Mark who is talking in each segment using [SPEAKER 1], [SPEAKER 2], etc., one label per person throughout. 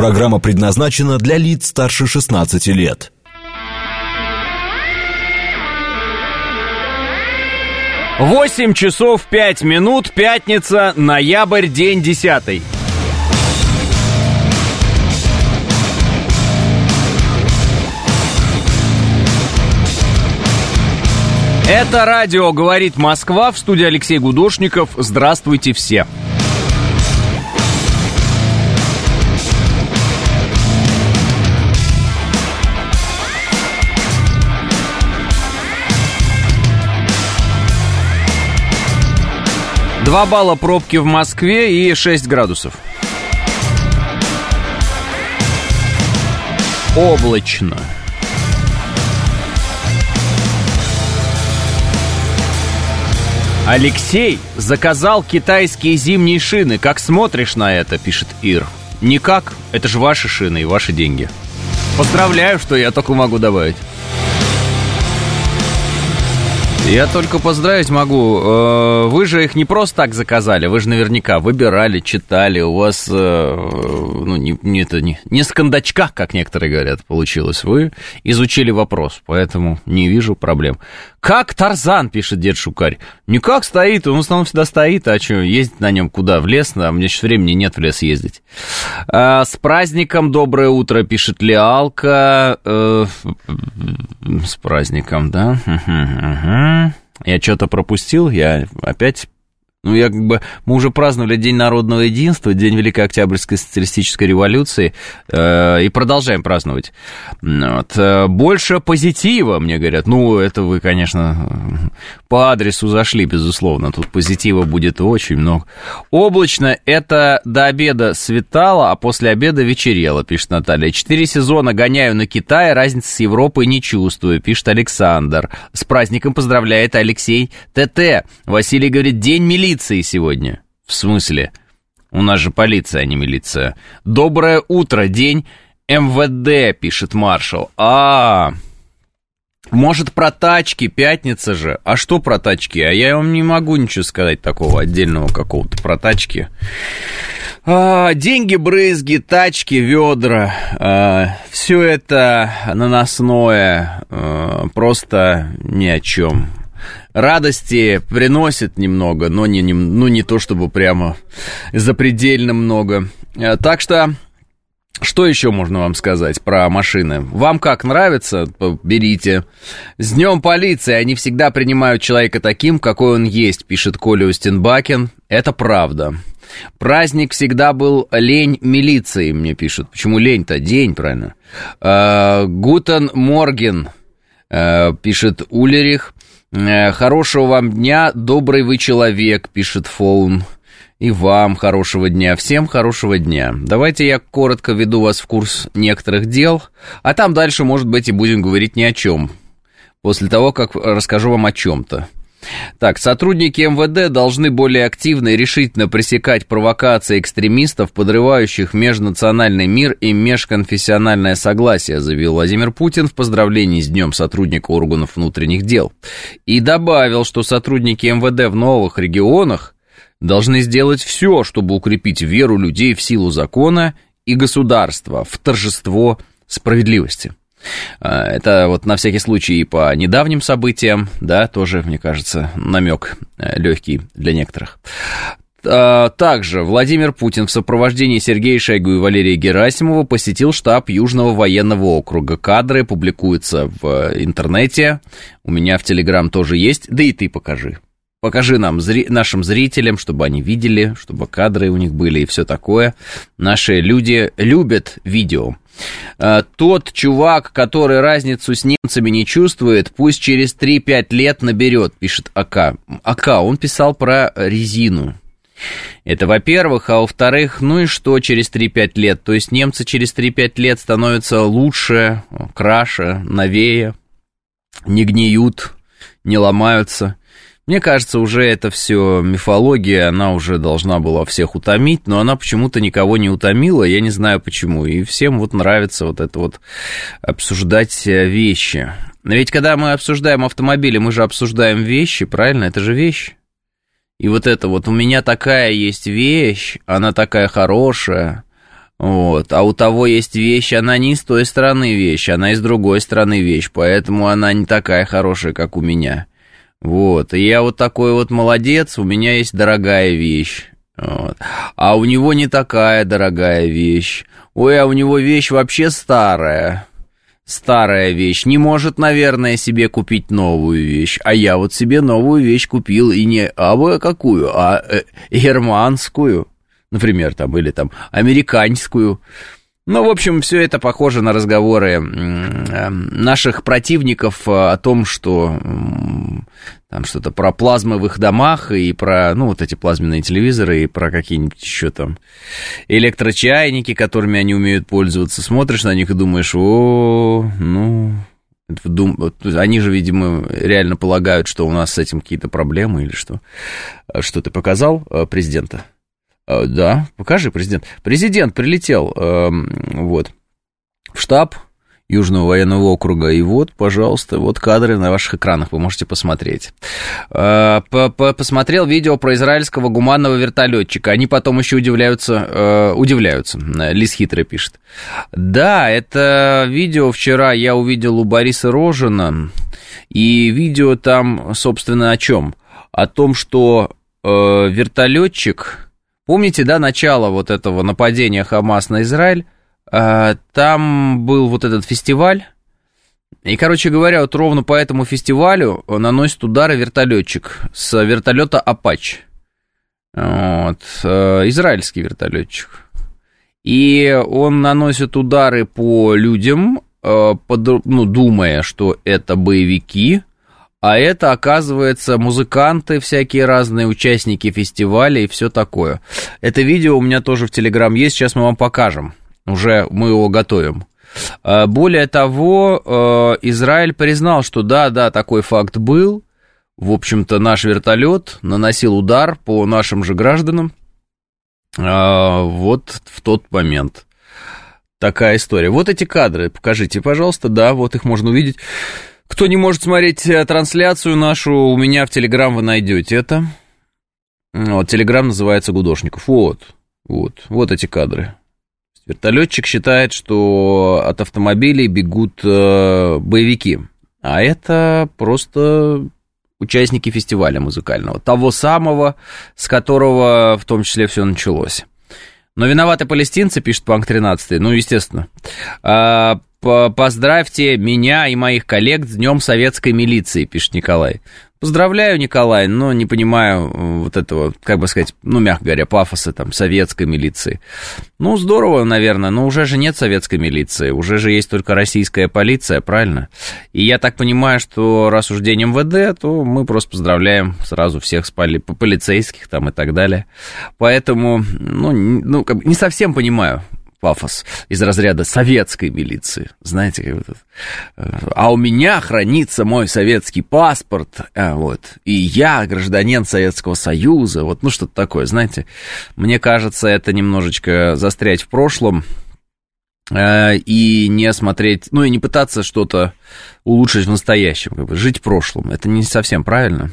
[SPEAKER 1] Программа предназначена для лиц старше 16 лет.
[SPEAKER 2] Восемь часов пять минут, пятница, ноябрь, день десятый. Это радио «Говорит Москва» в студии Алексей Гудошников. Здравствуйте все. Два балла пробки в Москве и 6 градусов. Облачно. Алексей заказал китайские зимние шины. Как смотришь на это, пишет Ир. Никак. Это же ваши шины и ваши деньги. Поздравляю, что я только могу добавить. Я только поздравить могу. Э, вы же их не просто так заказали, вы же наверняка выбирали, читали. У вас, э, ну, не, не, это не, не с кондачка, как некоторые говорят, получилось. Вы изучили вопрос, поэтому не вижу проблем. Как Тарзан, пишет дед Шукарь. Никак стоит, он в основном всегда стоит, а что, ездить на нем куда? В лес? А мне сейчас времени нет в лес ездить. А, с праздником, доброе утро, пишет Леалка. Э, с праздником, да? Я что-то пропустил, я опять ну, я как бы, мы уже праздновали День народного единства, День Великой Октябрьской социалистической революции, э, и продолжаем праздновать. Вот. Э, больше позитива, мне говорят. Ну, это вы, конечно, по адресу зашли, безусловно. Тут позитива будет очень много. Облачно это до обеда светало, а после обеда вечерело, пишет Наталья. Четыре сезона гоняю на Китай, разницы с Европой не чувствую, пишет Александр. С праздником поздравляет Алексей ТТ. Василий говорит, день милиции милиции сегодня. В смысле? У нас же полиция, а не милиция. Доброе утро, день МВД, пишет маршал. А, может, про тачки, пятница же. А что про тачки? А я вам не могу ничего сказать такого отдельного какого-то про тачки. А, деньги, брызги, тачки, ведра. А, все это наносное. А, просто ни о чем радости приносит немного, но не, не, ну, не то чтобы прямо запредельно много. Э, так что, что еще можно вам сказать про машины? Вам как нравится, берите. С днем полиции, они всегда принимают человека таким, какой он есть, пишет Коля Устенбакен. Это правда. Праздник всегда был лень милиции, мне пишут. Почему лень-то? День, правильно. Э, Guten Morgen, э, пишет Улерих. Э, хорошего вам дня, добрый вы человек, пишет Фоун. И вам хорошего дня, всем хорошего дня. Давайте я коротко веду вас в курс некоторых дел, а там дальше, может быть, и будем говорить ни о чем. После того, как расскажу вам о чем-то. Так, сотрудники МВД должны более активно и решительно пресекать провокации экстремистов, подрывающих межнациональный мир и межконфессиональное согласие, заявил Владимир Путин в поздравлении с Днем сотрудника органов внутренних дел. И добавил, что сотрудники МВД в новых регионах должны сделать все, чтобы укрепить веру людей в силу закона и государства, в торжество справедливости. А, это вот на всякий случай и по недавним событиям, да, тоже, мне кажется, намек э, легкий для некоторых. А, также Владимир Путин в сопровождении Сергея Шойгу и Валерия Герасимова посетил штаб Южного военного округа. Кадры публикуются в интернете. У меня в Телеграм тоже есть. Да и ты покажи. Покажи нам, зри, нашим зрителям, чтобы они видели, чтобы кадры у них были и все такое. Наши люди любят видео. А, тот чувак, который разницу с немцами не чувствует, пусть через 3-5 лет наберет, пишет АК. АК, он писал про резину. Это во-первых, а во-вторых, ну и что через 3-5 лет? То есть немцы через 3-5 лет становятся лучше, краше, новее, не гниют, не ломаются. Мне кажется, уже это все мифология, она уже должна была всех утомить, но она почему-то никого не утомила, я не знаю почему. И всем вот нравится вот это вот обсуждать э, вещи. Но ведь когда мы обсуждаем автомобили, мы же обсуждаем вещи, правильно? Это же вещь. И вот это вот, у меня такая есть вещь, она такая хорошая, Вот. А у того есть вещь, она не с той стороны вещь, она из другой стороны вещь, поэтому она не такая хорошая, как у меня. Вот. И я вот такой вот молодец, у меня есть дорогая вещь. Вот. А у него не такая дорогая вещь. Ой, а у него вещь вообще старая. Старая вещь. Не может, наверное, себе купить новую вещь. А я вот себе новую вещь купил. И не абы какую, а э, германскую. Например, там, или там американскую. Ну, в общем, все это похоже на разговоры эм, наших противников э, о том, что там что-то про плазмы в их домах и про, ну, вот эти плазменные телевизоры и про какие-нибудь еще там электрочайники, которыми они умеют пользоваться. Смотришь на них и думаешь, о, ну, они же, видимо, реально полагают, что у нас с этим какие-то проблемы или что. Э, что ты показал э, президента? Э, да, покажи, президент. Президент прилетел, эм, вот, в штаб Южного военного округа. И вот, пожалуйста, вот кадры на ваших экранах, вы можете посмотреть. Э, посмотрел видео про израильского гуманного вертолетчика. Они потом еще удивляются, э, удивляются. Лис хитрый пишет. Да, это видео вчера я увидел у Бориса Рожина. И видео там, собственно, о чем? О том, что вертолетчик Помните, да, начало вот этого нападения Хамас на Израиль? А, там был вот этот фестиваль, и, короче говоря, вот ровно по этому фестивалю наносит удары вертолетчик с вертолета Апач. Вот, э, израильский вертолетчик. И он наносит удары по людям, э, под, ну, думая, что это боевики, а это, оказывается, музыканты, всякие разные участники фестиваля и все такое. Это видео у меня тоже в Телеграм есть, сейчас мы вам покажем. Уже мы его готовим. А, более того, э, Израиль признал, что да, да, такой факт был. В общем-то, наш вертолет наносил удар по нашим же гражданам а, вот в тот момент. Такая история. Вот эти кадры, покажите, пожалуйста, да, вот их можно увидеть. Кто не может смотреть э, трансляцию нашу, у меня в Телеграм вы найдете это. Вот, Телеграм называется Гудошников. Вот, вот, вот эти кадры. Вертолетчик считает, что от автомобилей бегут э, боевики. А это просто участники фестиваля музыкального. Того самого, с которого в том числе все началось. Но виноваты палестинцы, пишет Панк 13. Ну, естественно. А, поздравьте меня и моих коллег с Днем Советской милиции, пишет Николай. Поздравляю, Николай, но не понимаю вот этого, как бы сказать, ну, мягко говоря, пафоса там советской милиции. Ну, здорово, наверное, но уже же нет советской милиции, уже же есть только российская полиция, правильно? И я так понимаю, что раз уж день МВД, то мы просто поздравляем сразу всех с поли- полицейских там и так далее. Поэтому, ну, ну как бы не совсем понимаю, пафос из разряда советской милиции. Знаете, как вот А у меня хранится мой советский паспорт, а, вот, и я гражданин Советского Союза, вот, ну, что-то такое, знаете. Мне кажется, это немножечко застрять в прошлом, э, и не смотреть, ну, и не пытаться что-то улучшить в настоящем, как бы, жить в прошлом. Это не совсем правильно.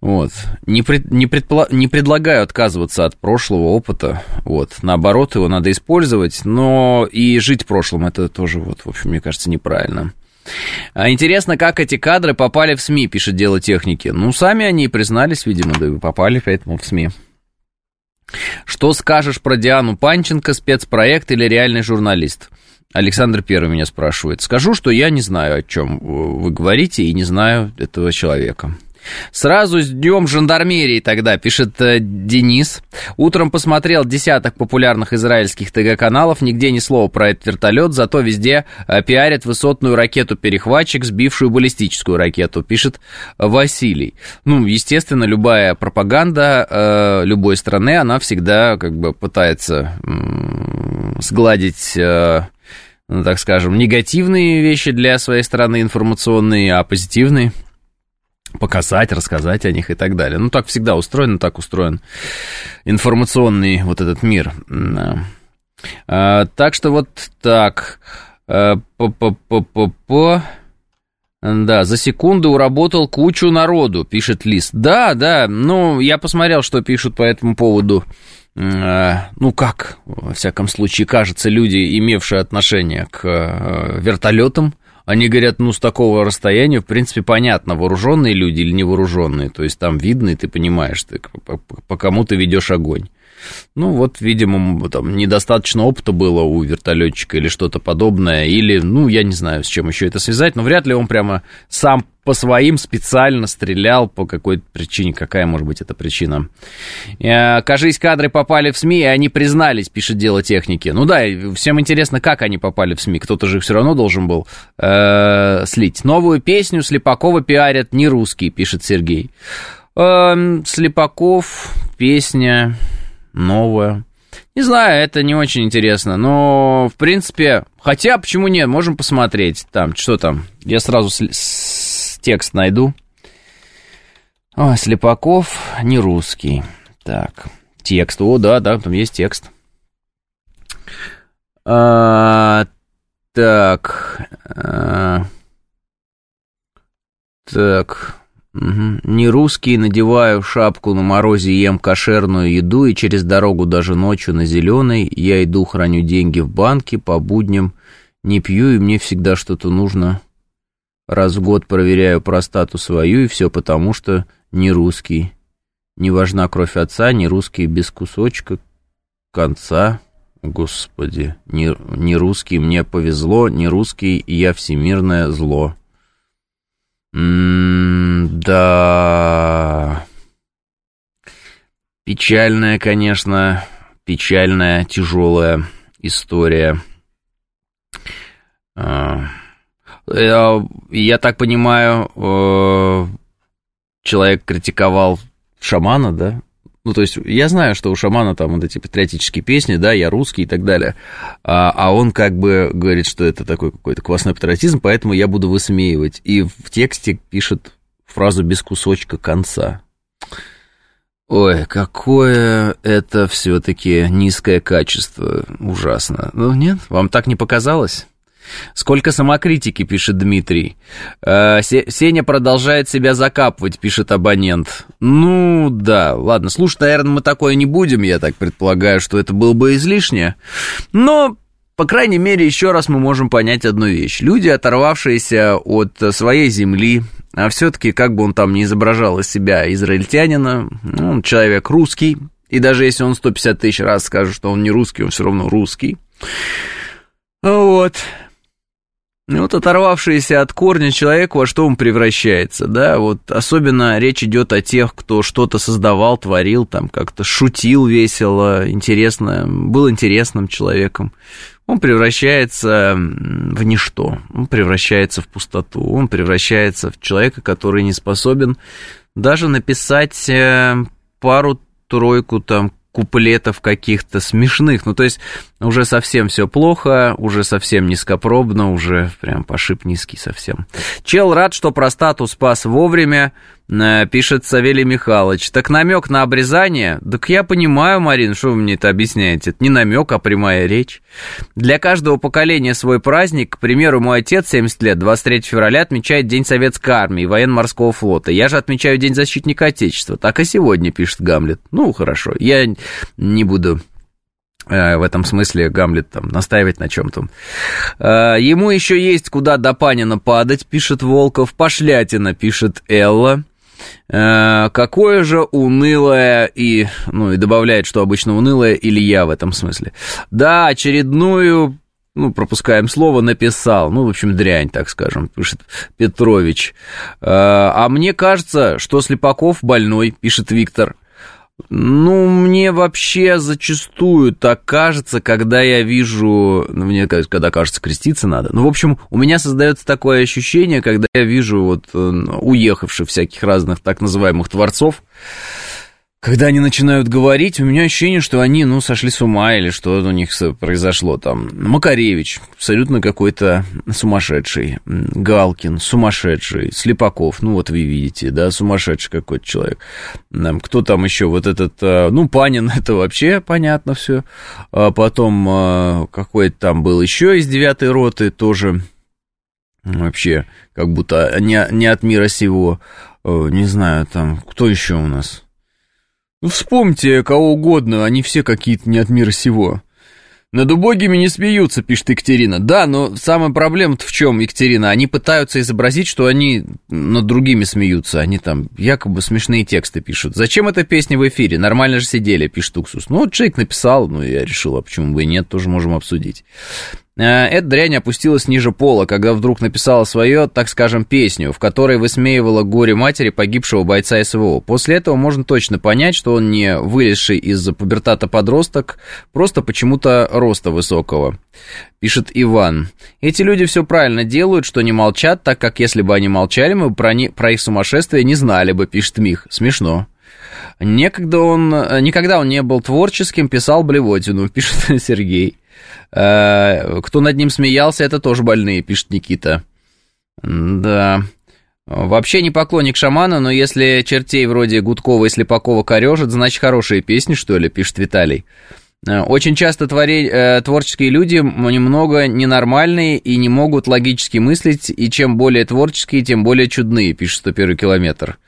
[SPEAKER 2] Вот. Не, пред, не, предпла, не предлагаю отказываться от прошлого опыта. Вот. Наоборот, его надо использовать, но и жить в прошлом это тоже, вот, в общем, мне кажется, неправильно. А интересно, как эти кадры попали в СМИ, пишет Дело техники. Ну, сами они признались, видимо, да и попали поэтому в СМИ. Что скажешь про Диану Панченко, спецпроект или реальный журналист? Александр Первый меня спрашивает. Скажу, что я не знаю, о чем вы говорите, и не знаю этого человека. Сразу с днем жандармерии тогда, пишет э, Денис. Утром посмотрел десяток популярных израильских ТГ-каналов, нигде ни слова про этот вертолет, зато везде э, пиарят высотную ракету-перехватчик, сбившую баллистическую ракету, пишет Василий. Ну, естественно, любая пропаганда э, любой страны, она всегда как бы пытается э, сгладить... Э, ну, так скажем, негативные вещи для своей страны информационные, а позитивные показать, рассказать о них и так далее. Ну, так всегда устроен, так устроен информационный вот этот мир. А, так что вот так. А, По-по-по-по-по. Да, за секунду уработал кучу народу, пишет Лис. Да, да, ну, я посмотрел, что пишут по этому поводу ну как, во всяком случае, кажется, люди, имевшие отношение к вертолетам, они говорят, ну, с такого расстояния, в принципе, понятно, вооруженные люди или невооруженные. То есть там видно, и ты понимаешь, ты, по, по кому ты ведешь огонь. Ну, вот, видимо, там недостаточно опыта было у вертолетчика или что-то подобное, или, ну, я не знаю, с чем еще это связать, но вряд ли он прямо сам по своим специально стрелял по какой-то причине. Какая может быть эта причина? Э, кажись, кадры попали в СМИ, и они признались, пишет дело техники. Ну да, всем интересно, как они попали в СМИ. Кто-то же их все равно должен был э, слить. Новую песню Слепакова пиарят не русский, пишет Сергей. Э, Слепаков, песня новое. Не знаю, это не очень интересно, но, в принципе, хотя, почему нет, можем посмотреть. Там, что там, я сразу с, текст найду. О, Слепаков, не русский. Так, текст, о, да, да, там есть текст. А, так, а, так, Угу. Не русский, надеваю шапку на морозе, ем кошерную еду, и через дорогу даже ночью на зеленой я иду, храню деньги в банке, по будням не пью, и мне всегда что-то нужно. Раз в год проверяю простату свою, и все потому, что не русский. Не важна кровь отца, не русский без кусочка конца. Господи, не, не русский, мне повезло, не русский, я всемирное зло. Да. Печальная, конечно, печальная, тяжелая история. А, я, я так понимаю, э, человек критиковал шамана, да? Ну, то есть, я знаю, что у шамана там вот эти патриотические песни, да, я русский и так далее, а, а он как бы говорит, что это такой какой-то квасной патриотизм, поэтому я буду высмеивать. И в тексте пишет фразу без кусочка конца. Ой, какое это все-таки низкое качество, ужасно. Ну нет, вам так не показалось? Сколько самокритики, пишет Дмитрий. Э, Сеня продолжает себя закапывать, пишет абонент. Ну, да, ладно, слушать, наверное, мы такое не будем, я так предполагаю, что это было бы излишнее. Но, по крайней мере, еще раз мы можем понять одну вещь. Люди, оторвавшиеся от своей земли, а все-таки, как бы он там не изображал из себя израильтянина, ну, он человек русский, и даже если он 150 тысяч раз скажет, что он не русский, он все равно русский. Вот. И вот оторвавшийся от корня человек, во что он превращается, да, вот особенно речь идет о тех, кто что-то создавал, творил, там как-то шутил весело, интересно, был интересным человеком. Он превращается в ничто, он превращается в пустоту, он превращается в человека, который не способен даже написать э, пару-тройку там куплетов каких-то смешных. Ну, то есть уже совсем все плохо, уже совсем низкопробно, уже прям пошиб низкий совсем. Чел рад, что простату спас вовремя, пишет Савелий Михайлович. Так намек на обрезание? Так я понимаю, Марин, что вы мне это объясняете? Это не намек, а прямая речь. Для каждого поколения свой праздник. К примеру, мой отец 70 лет, 23 февраля, отмечает День Советской Армии и Военно-Морского флота. Я же отмечаю День Защитника Отечества. Так и сегодня, пишет Гамлет. Ну, хорошо, я не буду э, в этом смысле Гамлет там настаивать на чем-то. Э, ему еще есть куда до Панина падать, пишет Волков. Пошлятина, пишет Элла. Э, какое же унылое и, ну, и добавляет, что обычно унылое Илья в этом смысле. Да, очередную ну, пропускаем слово, написал. Ну, в общем, дрянь, так скажем, пишет Петрович. Э, а мне кажется, что Слепаков больной, пишет Виктор. Ну, мне вообще зачастую так кажется, когда я вижу, ну, мне когда кажется, креститься надо. Ну, в общем, у меня создается такое ощущение, когда я вижу вот э, уехавших всяких разных так называемых творцов, когда они начинают говорить, у меня ощущение, что они, ну, сошли с ума или что у них произошло там. Макаревич, абсолютно какой-то сумасшедший. Галкин, сумасшедший. Слепаков, ну, вот вы видите, да, сумасшедший какой-то человек. Кто там еще? Вот этот, э, ну, Панин, это вообще понятно все. А потом э, какой-то там был еще из девятой роты, тоже вообще как будто не, не от мира сего. Э, не знаю, там, кто еще у нас? Ну, вспомните кого угодно, они все какие-то не от мира сего. Над убогими не смеются, пишет Екатерина. Да, но самая проблема-то в чем, Екатерина? Они пытаются изобразить, что они над другими смеются. Они там якобы смешные тексты пишут. Зачем эта песня в эфире? Нормально же сидели, пишет Уксус. Ну, вот человек написал, ну, я решил, а почему бы и нет, тоже можем обсудить. Э, эта дрянь опустилась ниже пола, когда вдруг написала свою, так скажем, песню, в которой высмеивала горе матери погибшего бойца СВО. После этого можно точно понять, что он не вылезший из-за пубертата подросток, просто почему-то роста высокого. Пишет Иван. Эти люди все правильно делают, что не молчат, так как если бы они молчали, мы про, не, про их сумасшествие не знали бы, пишет Мих. Смешно. Некогда он, никогда он не был творческим, писал блевотину, пишет Сергей. Э, кто над ним смеялся, это тоже больные, пишет Никита. Да. Вообще не поклонник шамана, но если чертей вроде Гудкова и Слепакова корежит, значит хорошие песни, что ли, пишет Виталий. Э, очень часто твори, э, творческие люди немного ненормальные и не могут логически мыслить, и чем более творческие, тем более чудные, пишет 101 километр.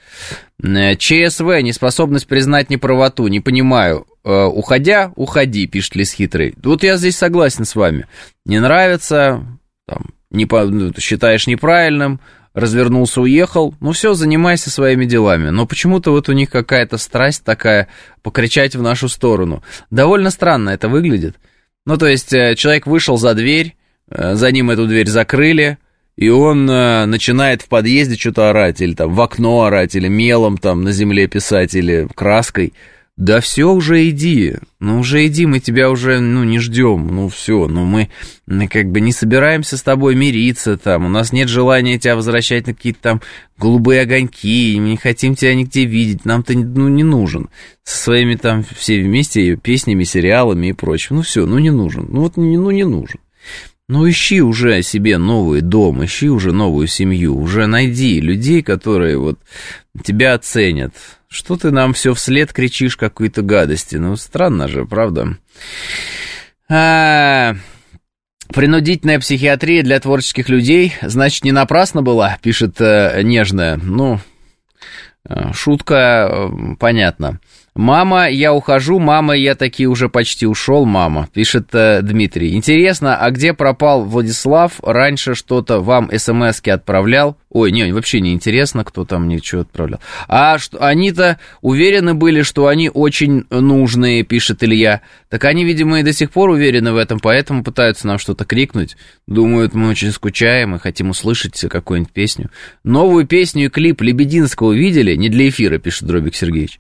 [SPEAKER 2] ЧСВ, неспособность признать неправоту, не понимаю. Э, уходя, уходи, пишет Лис Хитрый. Вот я здесь согласен с вами. Не нравится, там, не по, ну, считаешь неправильным, развернулся, уехал. Ну все, занимайся своими делами. Но почему-то вот у них какая-то страсть такая покричать в нашу сторону. Довольно странно это выглядит. Ну то есть э, человек вышел за дверь, за ним эту дверь закрыли, и он э, начинает в подъезде что-то орать, или там в окно орать, или мелом там на земле писать, или краской. Да все, уже иди, ну уже иди, мы тебя уже, ну, не ждем, ну все, ну мы, как бы не собираемся с тобой мириться там, у нас нет желания тебя возвращать на какие-то там голубые огоньки, мы не хотим тебя нигде видеть, нам ты, ну, не нужен, со своими там все вместе песнями, сериалами и прочим, ну все, ну не нужен, ну вот, ну не нужен. Ну, ищи уже себе новый дом, ищи уже новую семью, уже найди людей, которые вот тебя оценят. Что ты нам все вслед кричишь какой-то гадости? Ну, странно же, правда? А, принудительная психиатрия для творческих людей, значит, не напрасно была, пишет э, нежная. Ну, э, шутка, э, понятно. «Мама, я ухожу, мама, я таки уже почти ушел, мама», пишет э, Дмитрий. «Интересно, а где пропал Владислав? Раньше что-то вам смс отправлял?» Ой, не, вообще не интересно, кто там мне что отправлял. А что, они-то уверены были, что они очень нужные, пишет Илья. Так они, видимо, и до сих пор уверены в этом, поэтому пытаются нам что-то крикнуть. Думают, мы очень скучаем и хотим услышать какую-нибудь песню. Новую песню и клип Лебединского видели? Не для эфира, пишет Дробик Сергеевич.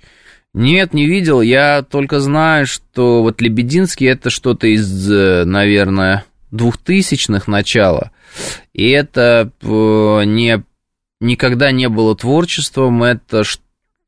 [SPEAKER 2] Нет, не видел. Я только знаю, что вот Лебединский это что-то из, э, наверное, двухтысячных начала. И это э, не, никогда не было творчеством, это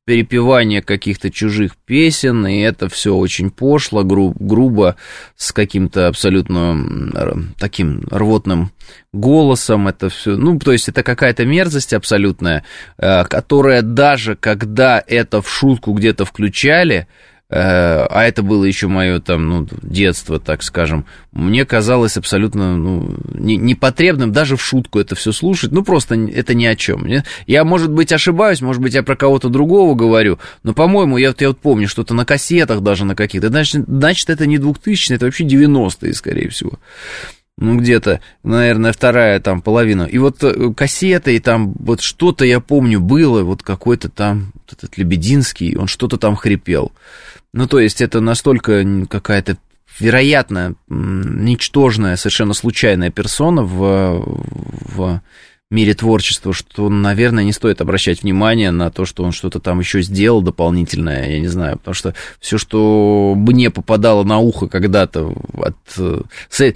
[SPEAKER 2] перепевание каких-то чужих песен, и это все очень пошло, гру- грубо, с каким-то абсолютно таким рвотным голосом, это все, ну, то есть это какая-то мерзость абсолютная, э, которая даже когда это в шутку где-то включали, а это было еще мое там, ну, детство, так скажем, мне казалось абсолютно, ну, непотребным даже в шутку это все слушать, ну, просто это ни о чем. Я, может быть, ошибаюсь, может быть, я про кого-то другого говорю, но, по-моему, я, я вот помню, что-то на кассетах даже на каких-то, значит, значит, это не 2000 это вообще 90-е, скорее всего ну, где-то, наверное, вторая там половина. И вот э, кассеты, и там вот что-то, я помню, было, вот какой-то там, вот этот Лебединский, он что-то там хрипел. Ну, то есть это настолько какая-то вероятно ничтожная, совершенно случайная персона в, в мире творчества, что, наверное, не стоит обращать внимание на то, что он что-то там еще сделал дополнительное, я не знаю, потому что все, что мне попадало на ухо когда-то от, с,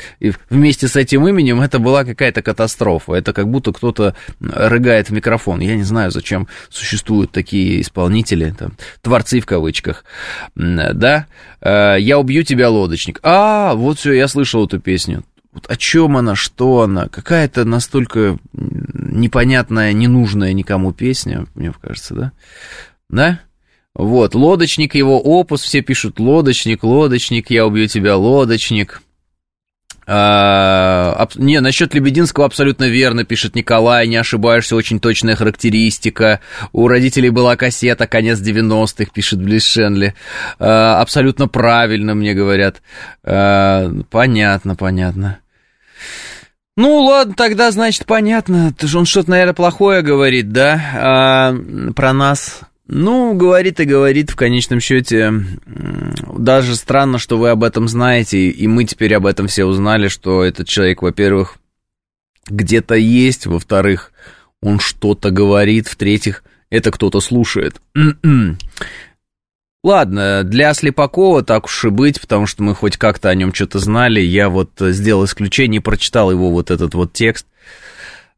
[SPEAKER 2] вместе с этим именем, это была какая-то катастрофа. Это как будто кто-то рыгает в микрофон. Я не знаю, зачем существуют такие исполнители, там, творцы в кавычках. Да? Э, «Я убью тебя, лодочник». А, вот все, я слышал эту песню. Вот о чем она, что она, какая-то настолько непонятная, ненужная никому песня, мне кажется, да? Да? Вот, лодочник, его опус, все пишут лодочник, лодочник, я убью тебя, лодочник. А. Не, насчет Лебединского абсолютно верно, пишет Николай, не ошибаешься, очень точная характеристика. У родителей была кассета, конец 90-х, пишет Близ Шенли. А, абсолютно правильно, мне говорят. А, понятно, понятно. Ну, ладно, тогда, значит, понятно. Он что-то, наверное, плохое говорит, да, а, про нас. Ну, говорит и говорит, в конечном счете, даже странно, что вы об этом знаете, и мы теперь об этом все узнали, что этот человек, во-первых, где-то есть, во-вторых, он что-то говорит, в-третьих, это кто-то слушает. Ладно, для Слепакова так уж и быть, потому что мы хоть как-то о нем что-то знали. Я вот сделал исключение, прочитал его вот этот вот текст,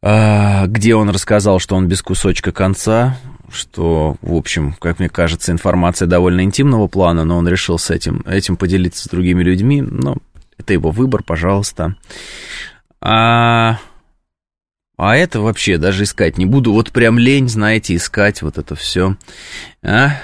[SPEAKER 2] а, где он рассказал, что он без кусочка конца, что, в общем, как мне кажется, информация довольно интимного плана, но он решил с этим, этим поделиться с другими людьми. Но это его выбор, пожалуйста. А, а это вообще даже искать не буду. Вот прям лень, знаете, искать вот это все. А?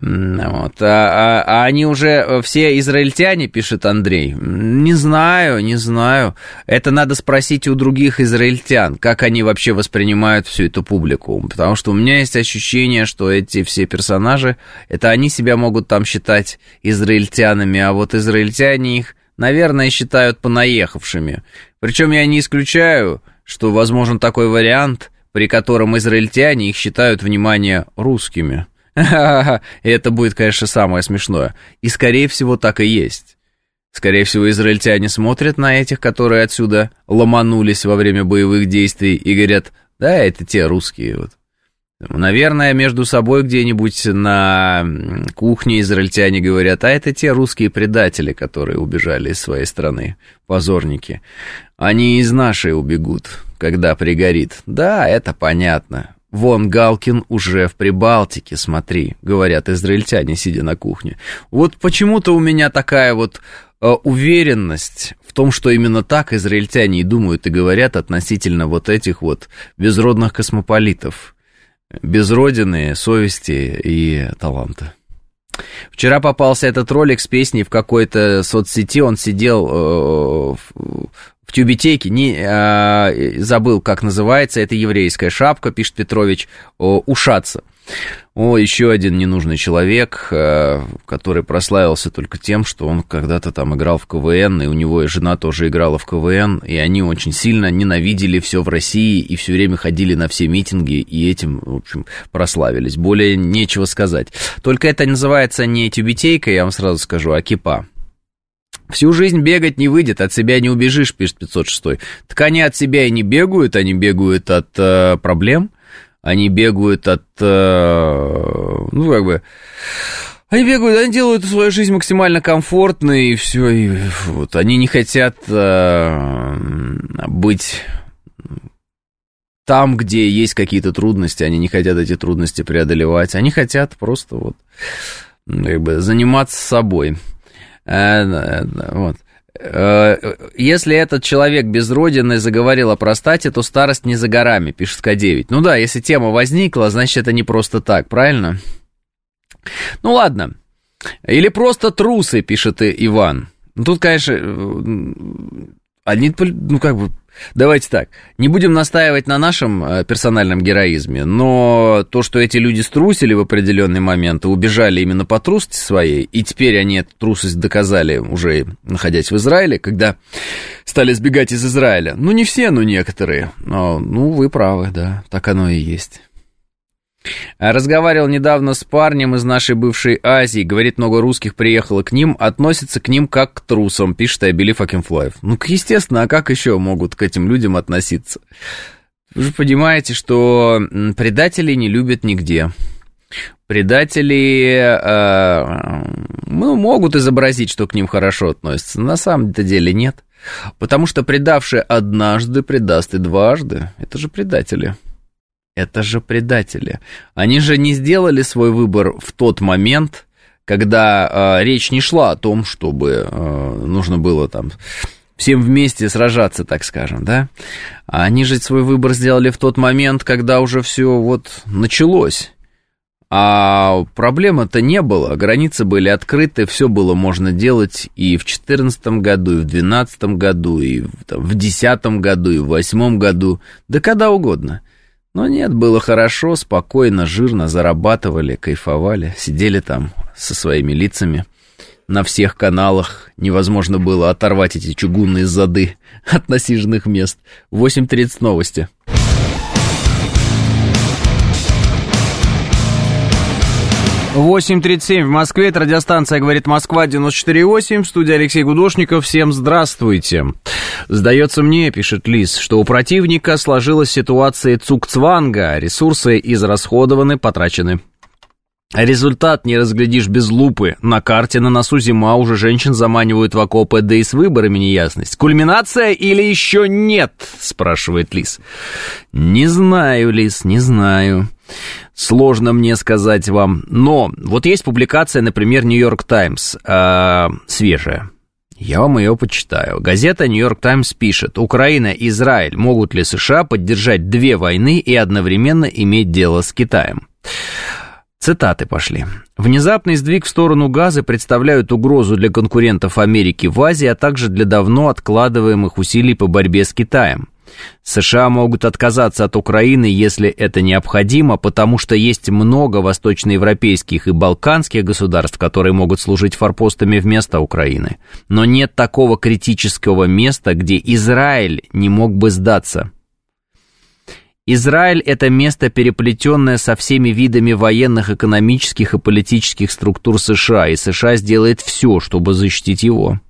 [SPEAKER 2] Вот. А, а, а они уже э, все израильтяне, пишет Андрей. Не знаю, не знаю. Это надо спросить у других израильтян, как они вообще воспринимают всю эту публику. Потому что у меня есть ощущение, что эти все персонажи, это они себя могут там считать израильтянами, а вот израильтяне их, наверное, считают понаехавшими. Причем я не исключаю, что возможен такой вариант, при котором израильтяне их считают, внимание, русскими. Это будет, конечно, самое смешное. И, скорее всего, так и есть. Скорее всего, израильтяне смотрят на этих, которые отсюда ломанулись во время боевых действий и говорят, да, это те русские вот. Наверное, между собой где-нибудь на кухне израильтяне говорят, а это те русские предатели, которые убежали из своей страны, позорники. Они из нашей убегут, когда пригорит. Да, это понятно. Вон Галкин уже в Прибалтике, смотри, говорят израильтяне, сидя на кухне. Вот почему-то у меня такая вот э, уверенность в том, что именно так израильтяне и думают и говорят относительно вот этих вот безродных космополитов. Без родины, совести и таланта. Вчера попался этот ролик с песней в какой-то соцсети, он сидел э, в тюбетейке, не а, забыл, как называется, это еврейская шапка, пишет Петрович, о, ушаться. О, еще один ненужный человек, а, который прославился только тем, что он когда-то там играл в КВН, и у него и жена тоже играла в КВН, и они очень сильно ненавидели все в России, и все время ходили на все митинги, и этим, в общем, прославились. Более нечего сказать. Только это называется не тюбетейка, я вам сразу скажу, а кипа. Всю жизнь бегать не выйдет, от себя не убежишь, пишет 506. Так они от себя и не бегают, они бегают от э, проблем, они бегают от, э, ну, как бы, они бегают, они делают свою жизнь максимально комфортной, и все, и вот, они не хотят э, быть там, где есть какие-то трудности, они не хотят эти трудности преодолевать, они хотят просто вот, как бы, заниматься собой. Э, вот. Э, если этот человек без родины заговорил о простате, то старость не за горами, пишет К9. Ну да, если тема возникла, значит это не просто так, правильно? Ну ладно. Или просто трусы, пишет Иван. Ну, тут, конечно, э, они, ну, как бы, Давайте так, не будем настаивать на нашем э, персональном героизме, но то, что эти люди струсили в определенный момент и убежали именно по трусости своей, и теперь они эту трусость доказали уже находясь в Израиле, когда стали сбегать из Израиля. Ну, не все, но некоторые. Но, ну, вы правы, да, так оно и есть. Разговаривал недавно с парнем из нашей бывшей Азии. Говорит, много русских приехало к ним, относится к ним как к трусам, пишет can fly. Ну, естественно, а как еще могут к этим людям относиться? Вы же понимаете, что предателей не любят нигде. Предатели э, ну, могут изобразить, что к ним хорошо относятся. На самом деле нет. Потому что предавший однажды предаст и дважды. Это же предатели. Это же предатели. Они же не сделали свой выбор в тот момент, когда э, речь не шла о том, чтобы э, нужно было там всем вместе сражаться, так скажем, да? А они же свой выбор сделали в тот момент, когда уже все вот началось. А проблемы-то не было, границы были открыты, все было можно делать и в 2014 году, и в 2012 году, и в 2010 году, и в 2008 году, да когда угодно. Но нет, было хорошо, спокойно, жирно, зарабатывали, кайфовали, сидели там со своими лицами на всех каналах. Невозможно было оторвать эти чугунные зады от насиженных мест. 8.30 новости. 8.37 в Москве, это радиостанция «Говорит Москва» 94.8, студия Алексей Гудошников, всем здравствуйте. Сдается мне, пишет Лис, что у противника сложилась ситуация цукцванга, ресурсы израсходованы, потрачены. Результат не разглядишь без лупы. На карте на носу зима, уже женщин заманивают в окопы, да и с выборами неясность. Кульминация или еще нет? Спрашивает Лис. Не знаю, Лис, не знаю. Сложно мне сказать вам. Но вот есть публикация, например, Нью-Йорк Таймс, свежая. Я вам ее почитаю. Газета «Нью-Йорк Таймс» пишет, Украина и Израиль могут ли США поддержать две войны и одновременно иметь дело с Китаем? Цитаты пошли. Внезапный сдвиг в сторону газа представляют угрозу для конкурентов Америки в Азии, а также для давно откладываемых усилий по борьбе с Китаем. США могут отказаться от Украины, если это необходимо, потому что есть много восточноевропейских и балканских государств, которые могут служить форпостами вместо Украины. Но нет такого критического места, где Израиль не мог бы сдаться. Израиль – это место, переплетенное со всеми видами военных, экономических и политических структур США, и США сделает все, чтобы защитить его.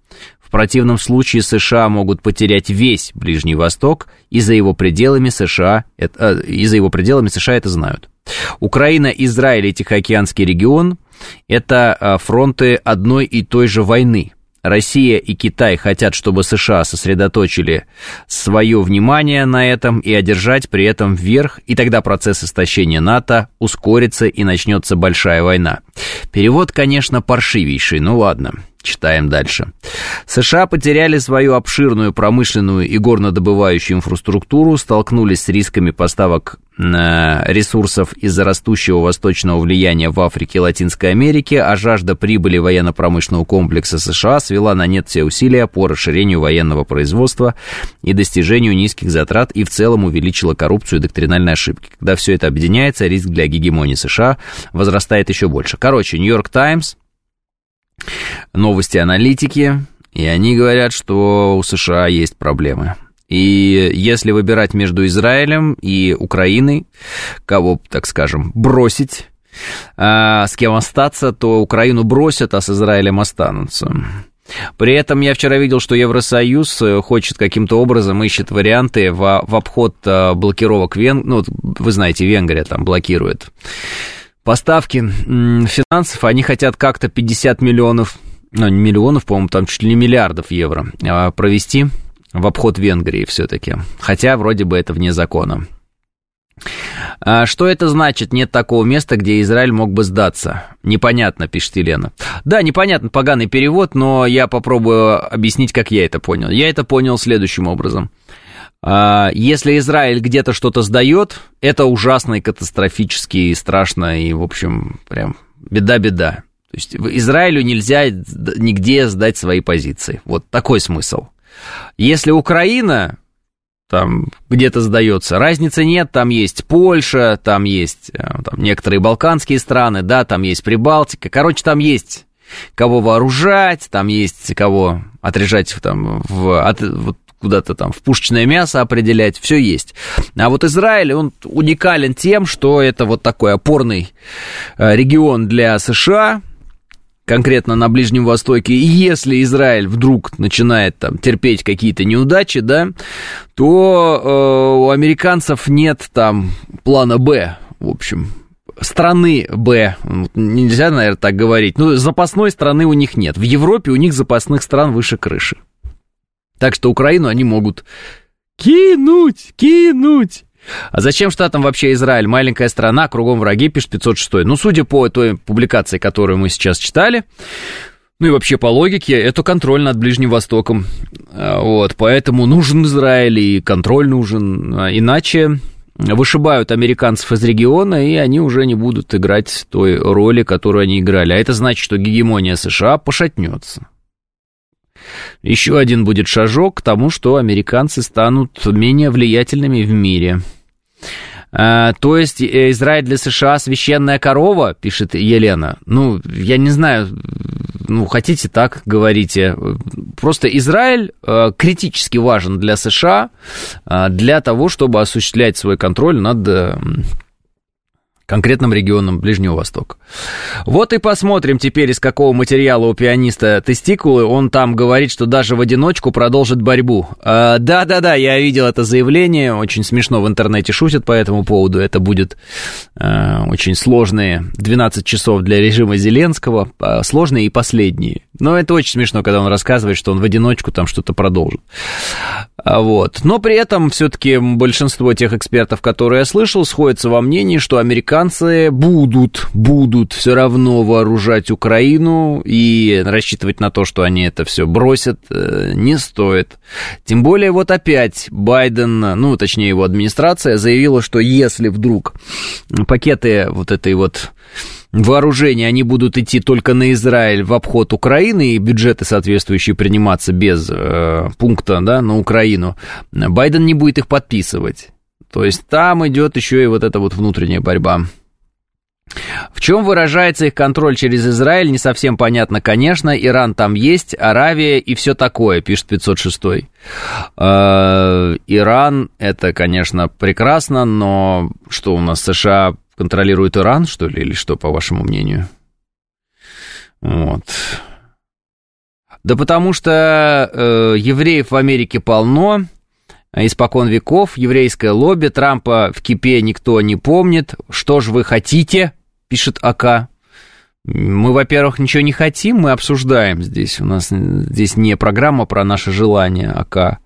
[SPEAKER 2] В противном случае США могут потерять весь Ближний Восток, и за его пределами США, это, э, и за его пределами США это знают. Украина, Израиль и Тихоокеанский регион – это э, фронты одной и той же войны – Россия и Китай хотят, чтобы США сосредоточили свое внимание на этом и одержать при этом вверх, и тогда процесс истощения НАТО ускорится и начнется большая война. Перевод, конечно, паршивейший, ну ладно. Читаем дальше. США потеряли свою обширную промышленную и горнодобывающую инфраструктуру, столкнулись с рисками поставок э, ресурсов из-за растущего восточного влияния в Африке и Латинской Америке, а жажда прибыли военно-промышленного комплекса США свела на нет все усилия по расширению военного производства и достижению низких затрат и в целом увеличила коррупцию и доктринальные ошибки. Когда все это объединяется, риск для гегемонии США возрастает еще больше. Короче, Нью-Йорк Таймс новости аналитики, и они говорят, что у США есть проблемы. И если выбирать между Израилем и Украиной, кого, так скажем, бросить, а, с кем остаться, то Украину бросят, а с Израилем останутся. При этом я вчера видел, что Евросоюз э, хочет каким-то образом, ищет варианты в, в обход э, блокировок Вен... Ну, вы знаете, Венгрия там блокирует поставки финансов, они хотят как-то 50 миллионов, ну, не миллионов, по-моему, там чуть ли не миллиардов евро а, провести в обход Венгрии все-таки. Хотя вроде бы это вне закона. А что это значит? Нет такого места, где Израиль мог бы сдаться. Непонятно, пишет Елена. Да, непонятно, поганый перевод, но я попробую объяснить, как я это понял. Я это понял следующим образом. А, если Израиль где-то что-то сдает, это ужасно и катастрофически, и страшно, и, в общем, прям беда-беда. То есть Израилю нельзя нигде сдать свои позиции. Вот такой смысл. Если Украина там где-то сдается, разницы нет, там есть Польша, там есть э, там, некоторые балканские страны, да, там есть Прибалтика, короче, там есть кого вооружать, там есть кого отрежать там, в, от, вот, куда-то там в пушечное мясо определять, все есть. А вот Израиль, он уникален тем, что это вот такой опорный э, регион для США, конкретно на Ближнем Востоке, и если Израиль вдруг начинает там терпеть какие-то неудачи, да, то э, у американцев нет там плана Б, в общем, страны Б, нельзя, наверное, так говорить, но запасной страны у них нет. В Европе у них запасных стран выше крыши. Так что Украину они могут кинуть, кинуть. А зачем штатам вообще Израиль? Маленькая страна, кругом враги, пишет 506. Ну, судя по той публикации, которую мы сейчас читали, ну и вообще по логике, это контроль над Ближним Востоком. А, вот, поэтому нужен Израиль и контроль нужен. А, иначе вышибают американцев из региона, и они уже не будут играть той роли, которую они играли. А это значит, что гегемония США пошатнется. Еще один будет шажок к тому, что американцы станут менее влиятельными в мире. А, то есть э, Израиль для США священная корова, пишет Елена. Ну, я не знаю, ну, хотите так, говорите. Просто Израиль э, критически важен для США э, для того, чтобы осуществлять свой контроль над конкретным регионам Ближнего Востока. Вот и посмотрим теперь, из какого материала у пианиста тестикулы. Он там говорит, что даже в одиночку продолжит борьбу. А, да-да-да, я видел это заявление. Очень смешно в интернете шутят по этому поводу. Это будет э, очень сложные 12 часов для режима Зеленского. Э, сложные и последние. Но это очень смешно, когда он рассказывает, что он в одиночку там что-то продолжит. А, вот. Но при этом все-таки большинство тех экспертов, которые я слышал, сходятся во мнении, что американцы будут, будут все равно вооружать Украину и рассчитывать на то, что они это все бросят, э, не стоит. Тем более вот опять Байден, ну, точнее его администрация заявила, что если вдруг пакеты вот этой вот вооружения, они будут идти только на Израиль в обход Украины, и бюджеты соответствующие приниматься без э, пункта да, на Украину, Байден не будет их подписывать. То есть там идет еще и вот эта вот внутренняя борьба. В чем выражается их контроль через Израиль, не совсем понятно, конечно. Иран там есть, Аравия и все такое, пишет 506. Э, Иран, это, конечно, прекрасно, но что у нас США контролирует Иран, что ли, или что, по вашему мнению? Вот. Да потому что э, евреев в Америке полно, испокон веков, еврейское лобби, Трампа в кипе никто не помнит. Что же вы хотите, пишет АК. Мы, во-первых, ничего не хотим, мы обсуждаем здесь. У нас здесь не программа про наши желания, АК.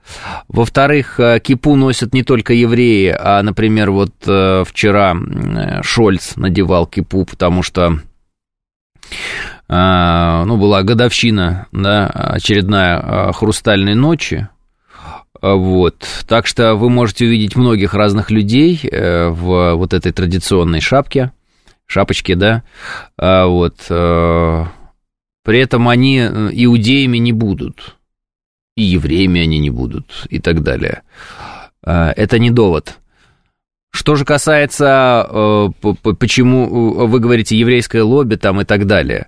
[SPEAKER 2] Во-вторых, э, кипу носят не только евреи, а, например, вот э, вчера Шольц надевал кипу, потому что э, ну, была годовщина, да, очередная хрустальной ночи, вот. Так что вы можете увидеть многих разных людей в вот этой традиционной шапке шапочки, да, а, вот, а, при этом они э, иудеями не будут, и евреями они не будут, и так далее. А, это не довод. Что же касается, э, почему вы говорите еврейское лобби там и так далее,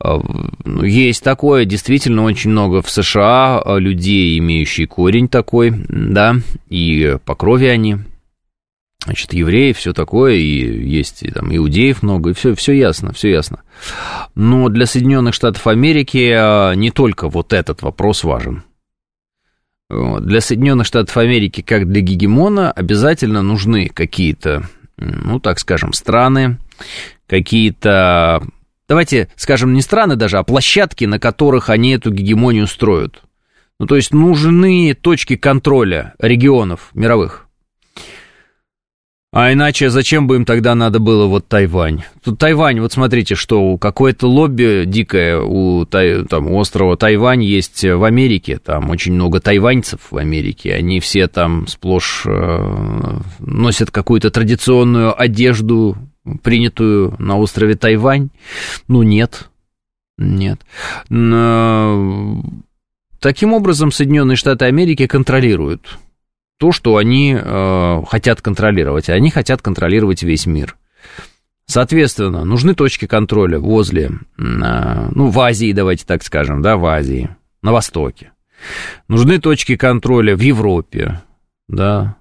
[SPEAKER 2] ну, есть такое, действительно очень много в США людей, имеющие корень такой, да, и по крови они, значит, евреи, все такое, и есть и, там иудеев много, и все, все ясно, все ясно. Но для Соединенных Штатов Америки а, не только вот этот вопрос важен. Для Соединенных Штатов Америки, как для гегемона, обязательно нужны какие-то, ну, так скажем, страны, какие-то, давайте скажем, не страны даже, а площадки, на которых они эту гегемонию строят. Ну, то есть нужны точки контроля регионов мировых. А иначе зачем бы им тогда надо было вот Тайвань? Тут Тайвань, вот смотрите, что какое-то лобби дикое у, там, острова Тайвань есть в Америке, там очень много тайваньцев в Америке, они все там сплошь э, носят какую-то традиционную одежду, принятую на острове Тайвань. Ну, нет, нет. Но... Таким образом, Соединенные Штаты Америки контролируют то, что они э, хотят контролировать. Они хотят контролировать весь мир. Соответственно, нужны точки контроля возле, э, ну, в Азии, давайте так скажем, да, в Азии, на Востоке. Нужны точки контроля в Европе, да,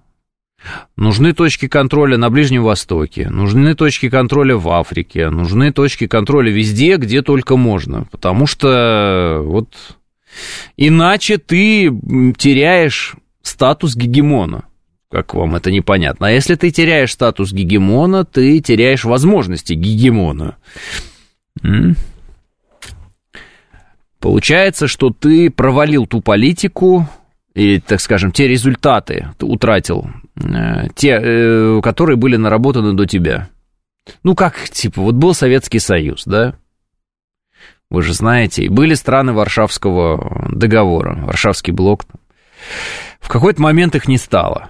[SPEAKER 2] Нужны точки контроля на Ближнем Востоке, нужны точки контроля в Африке, нужны точки контроля везде, где только можно, потому что вот иначе ты теряешь статус гегемона. Как вам это непонятно? А если ты теряешь статус гегемона, ты теряешь возможности гегемона. М? Получается, что ты провалил ту политику, и, так скажем, те результаты утратил, э, те, э, которые были наработаны до тебя. Ну, как, типа, вот был Советский Союз, да? Вы же знаете, были страны Варшавского договора, Варшавский блок. В какой-то момент их не стало.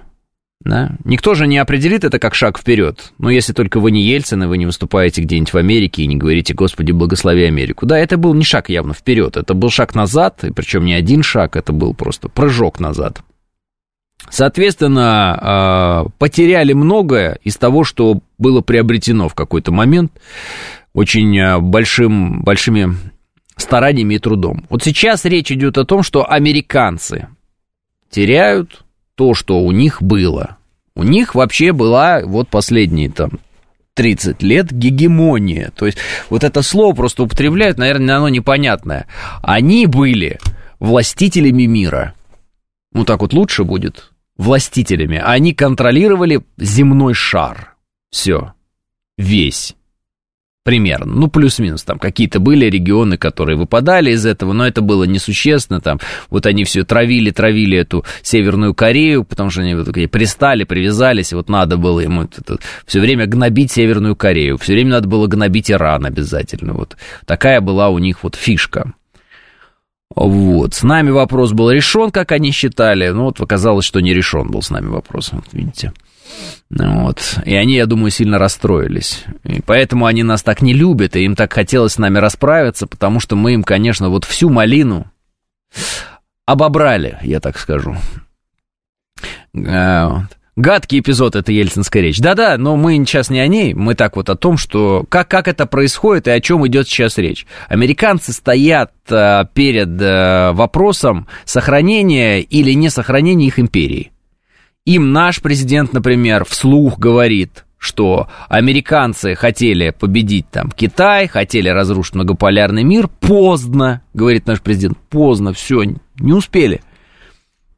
[SPEAKER 2] Да? Никто же не определит это как шаг вперед. Но если только вы не Ельцин, и вы не выступаете где-нибудь в Америке и не говорите, Господи, благослови Америку. Да, это был не шаг явно вперед, это был шаг назад, и причем не один шаг, это был просто прыжок назад. Соответственно, а, потеряли многое из того, что было приобретено в какой-то момент очень а, большим, большими стараниями и трудом. Вот сейчас речь идет о том, что американцы теряют то, что у них было. У них вообще была вот последние там 30 лет гегемония. То есть вот это слово просто употребляют, наверное, оно непонятное. Они были властителями мира. Ну так вот лучше будет. Властителями. Они контролировали земной шар. Все. Весь примерно, ну, плюс-минус, там какие-то были регионы, которые выпадали из этого, но это было несущественно, там, вот они все травили, травили эту Северную Корею, потому что они вот такие пристали, привязались, и вот надо было ему все время гнобить Северную Корею, все время надо было гнобить Иран обязательно, вот такая была у них вот фишка. Вот, с нами вопрос был решен, как они считали, ну, вот оказалось, что не решен был с нами вопрос, вот видите. Вот. И они, я думаю, сильно расстроились. И поэтому они нас так не любят, и им так хотелось с нами расправиться, потому что мы им, конечно, вот всю малину обобрали, я так скажу. Вот. Гадкий эпизод это ельцинская речь. Да-да, но мы сейчас не о ней, мы так вот о том, что как, как это происходит и о чем идет сейчас речь. Американцы стоят а, перед а, вопросом сохранения или не сохранения их империи. Им наш президент, например, вслух говорит, что американцы хотели победить там Китай, хотели разрушить многополярный мир, поздно, говорит наш президент, поздно, все, не успели.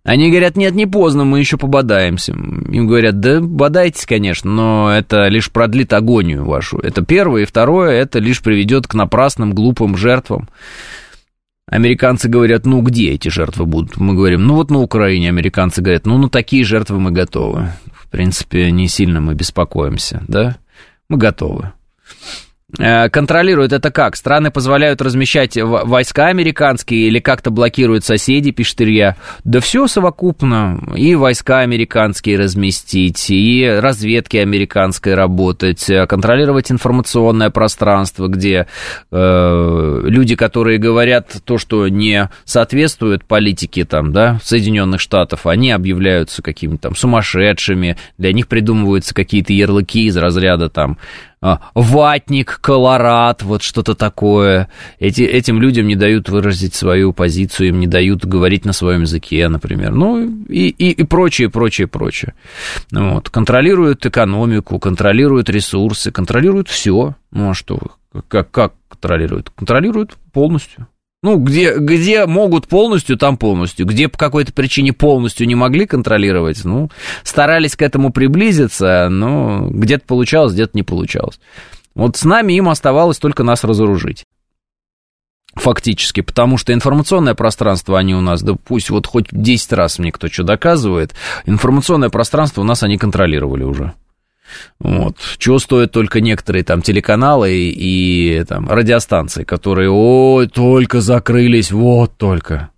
[SPEAKER 2] Они говорят, нет, не поздно, мы еще пободаемся. Им говорят, да бодайтесь, конечно, но это лишь продлит агонию вашу. Это первое. И второе, это лишь приведет к напрасным, глупым жертвам. Американцы говорят, ну где эти жертвы будут? Мы говорим, ну вот на Украине. Американцы говорят, ну на такие жертвы мы готовы. В принципе, не сильно мы беспокоимся, да? Мы готовы. Э, контролируют это как? Страны позволяют размещать войска американские или как-то блокируют соседи, пишет Илья. Да все совокупно. И войска американские разместить, и разведки американской работать, э, контролировать информационное пространство, где э, люди, которые говорят то, что не соответствует политике там, да, Соединенных Штатов, они объявляются какими-то там сумасшедшими, для них придумываются какие-то ярлыки из разряда там ватник, колорат, вот что-то такое. Эти, этим людям не дают выразить свою позицию, им не дают говорить на своем языке, например. Ну и, и, и прочее, прочее, прочее. Вот. Контролируют экономику, контролируют ресурсы, контролируют все. Ну а что, как, как контролируют? Контролируют полностью. Ну, где, где могут полностью, там полностью. Где по какой-то причине полностью не могли контролировать, ну, старались к этому приблизиться, но где-то получалось, где-то не получалось. Вот с нами им оставалось только нас разоружить. Фактически, потому что информационное пространство они у нас, да пусть вот хоть 10 раз мне кто что доказывает, информационное пространство у нас они контролировали уже. Вот. Чего стоят только некоторые там телеканалы и, и там радиостанции, которые, ой, только закрылись, вот только.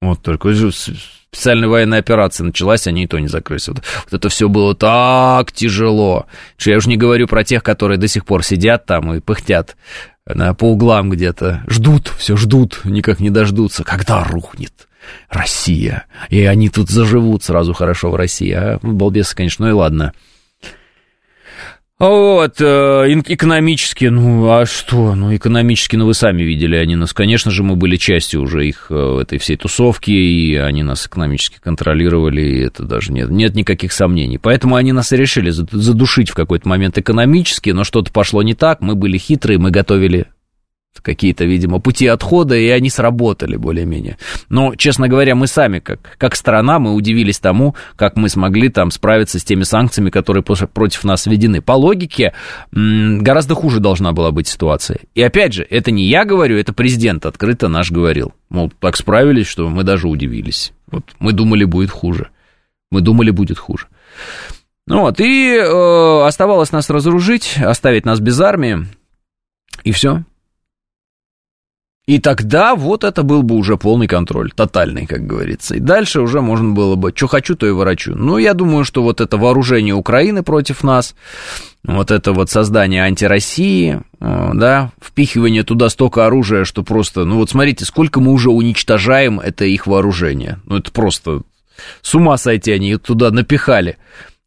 [SPEAKER 2] Вот только. Специальная военная операция началась, они и то не закрылись. Вот, вот это все было так тяжело. Что я уже не говорю про тех, которые до сих пор сидят там и пыхтят на, по углам где-то. Ждут, все ждут, никак не дождутся, когда рухнет. Россия. И они тут заживут сразу хорошо в России. А, ну, балбесы, конечно, ну и ладно. Вот, э, экономически, ну, а что? Ну, экономически, ну, вы сами видели, они нас, конечно же, мы были частью уже их, э, этой всей тусовки, и они нас экономически контролировали, и это даже нет, нет никаких сомнений. Поэтому они нас и решили задушить в какой-то момент экономически, но что-то пошло не так, мы были хитрые, мы готовили какие-то, видимо, пути отхода, и они сработали более-менее. Но, честно говоря, мы сами, как, как страна, мы удивились тому, как мы смогли там справиться с теми санкциями, которые против нас введены. По логике, гораздо хуже должна была быть ситуация. И опять же, это не я говорю, это президент открыто наш говорил. Мол, так справились, что мы даже удивились. Вот мы думали, будет хуже. Мы думали, будет хуже. Ну вот, и э, оставалось нас разоружить, оставить нас без армии, и все. И тогда вот это был бы уже полный контроль, тотальный, как говорится. И дальше уже можно было бы, что хочу, то и ворочу. Ну, я думаю, что вот это вооружение Украины против нас, вот это вот создание антироссии, э, да, впихивание туда столько оружия, что просто, ну вот смотрите, сколько мы уже уничтожаем это их вооружение. Ну, это просто с ума сойти они туда напихали.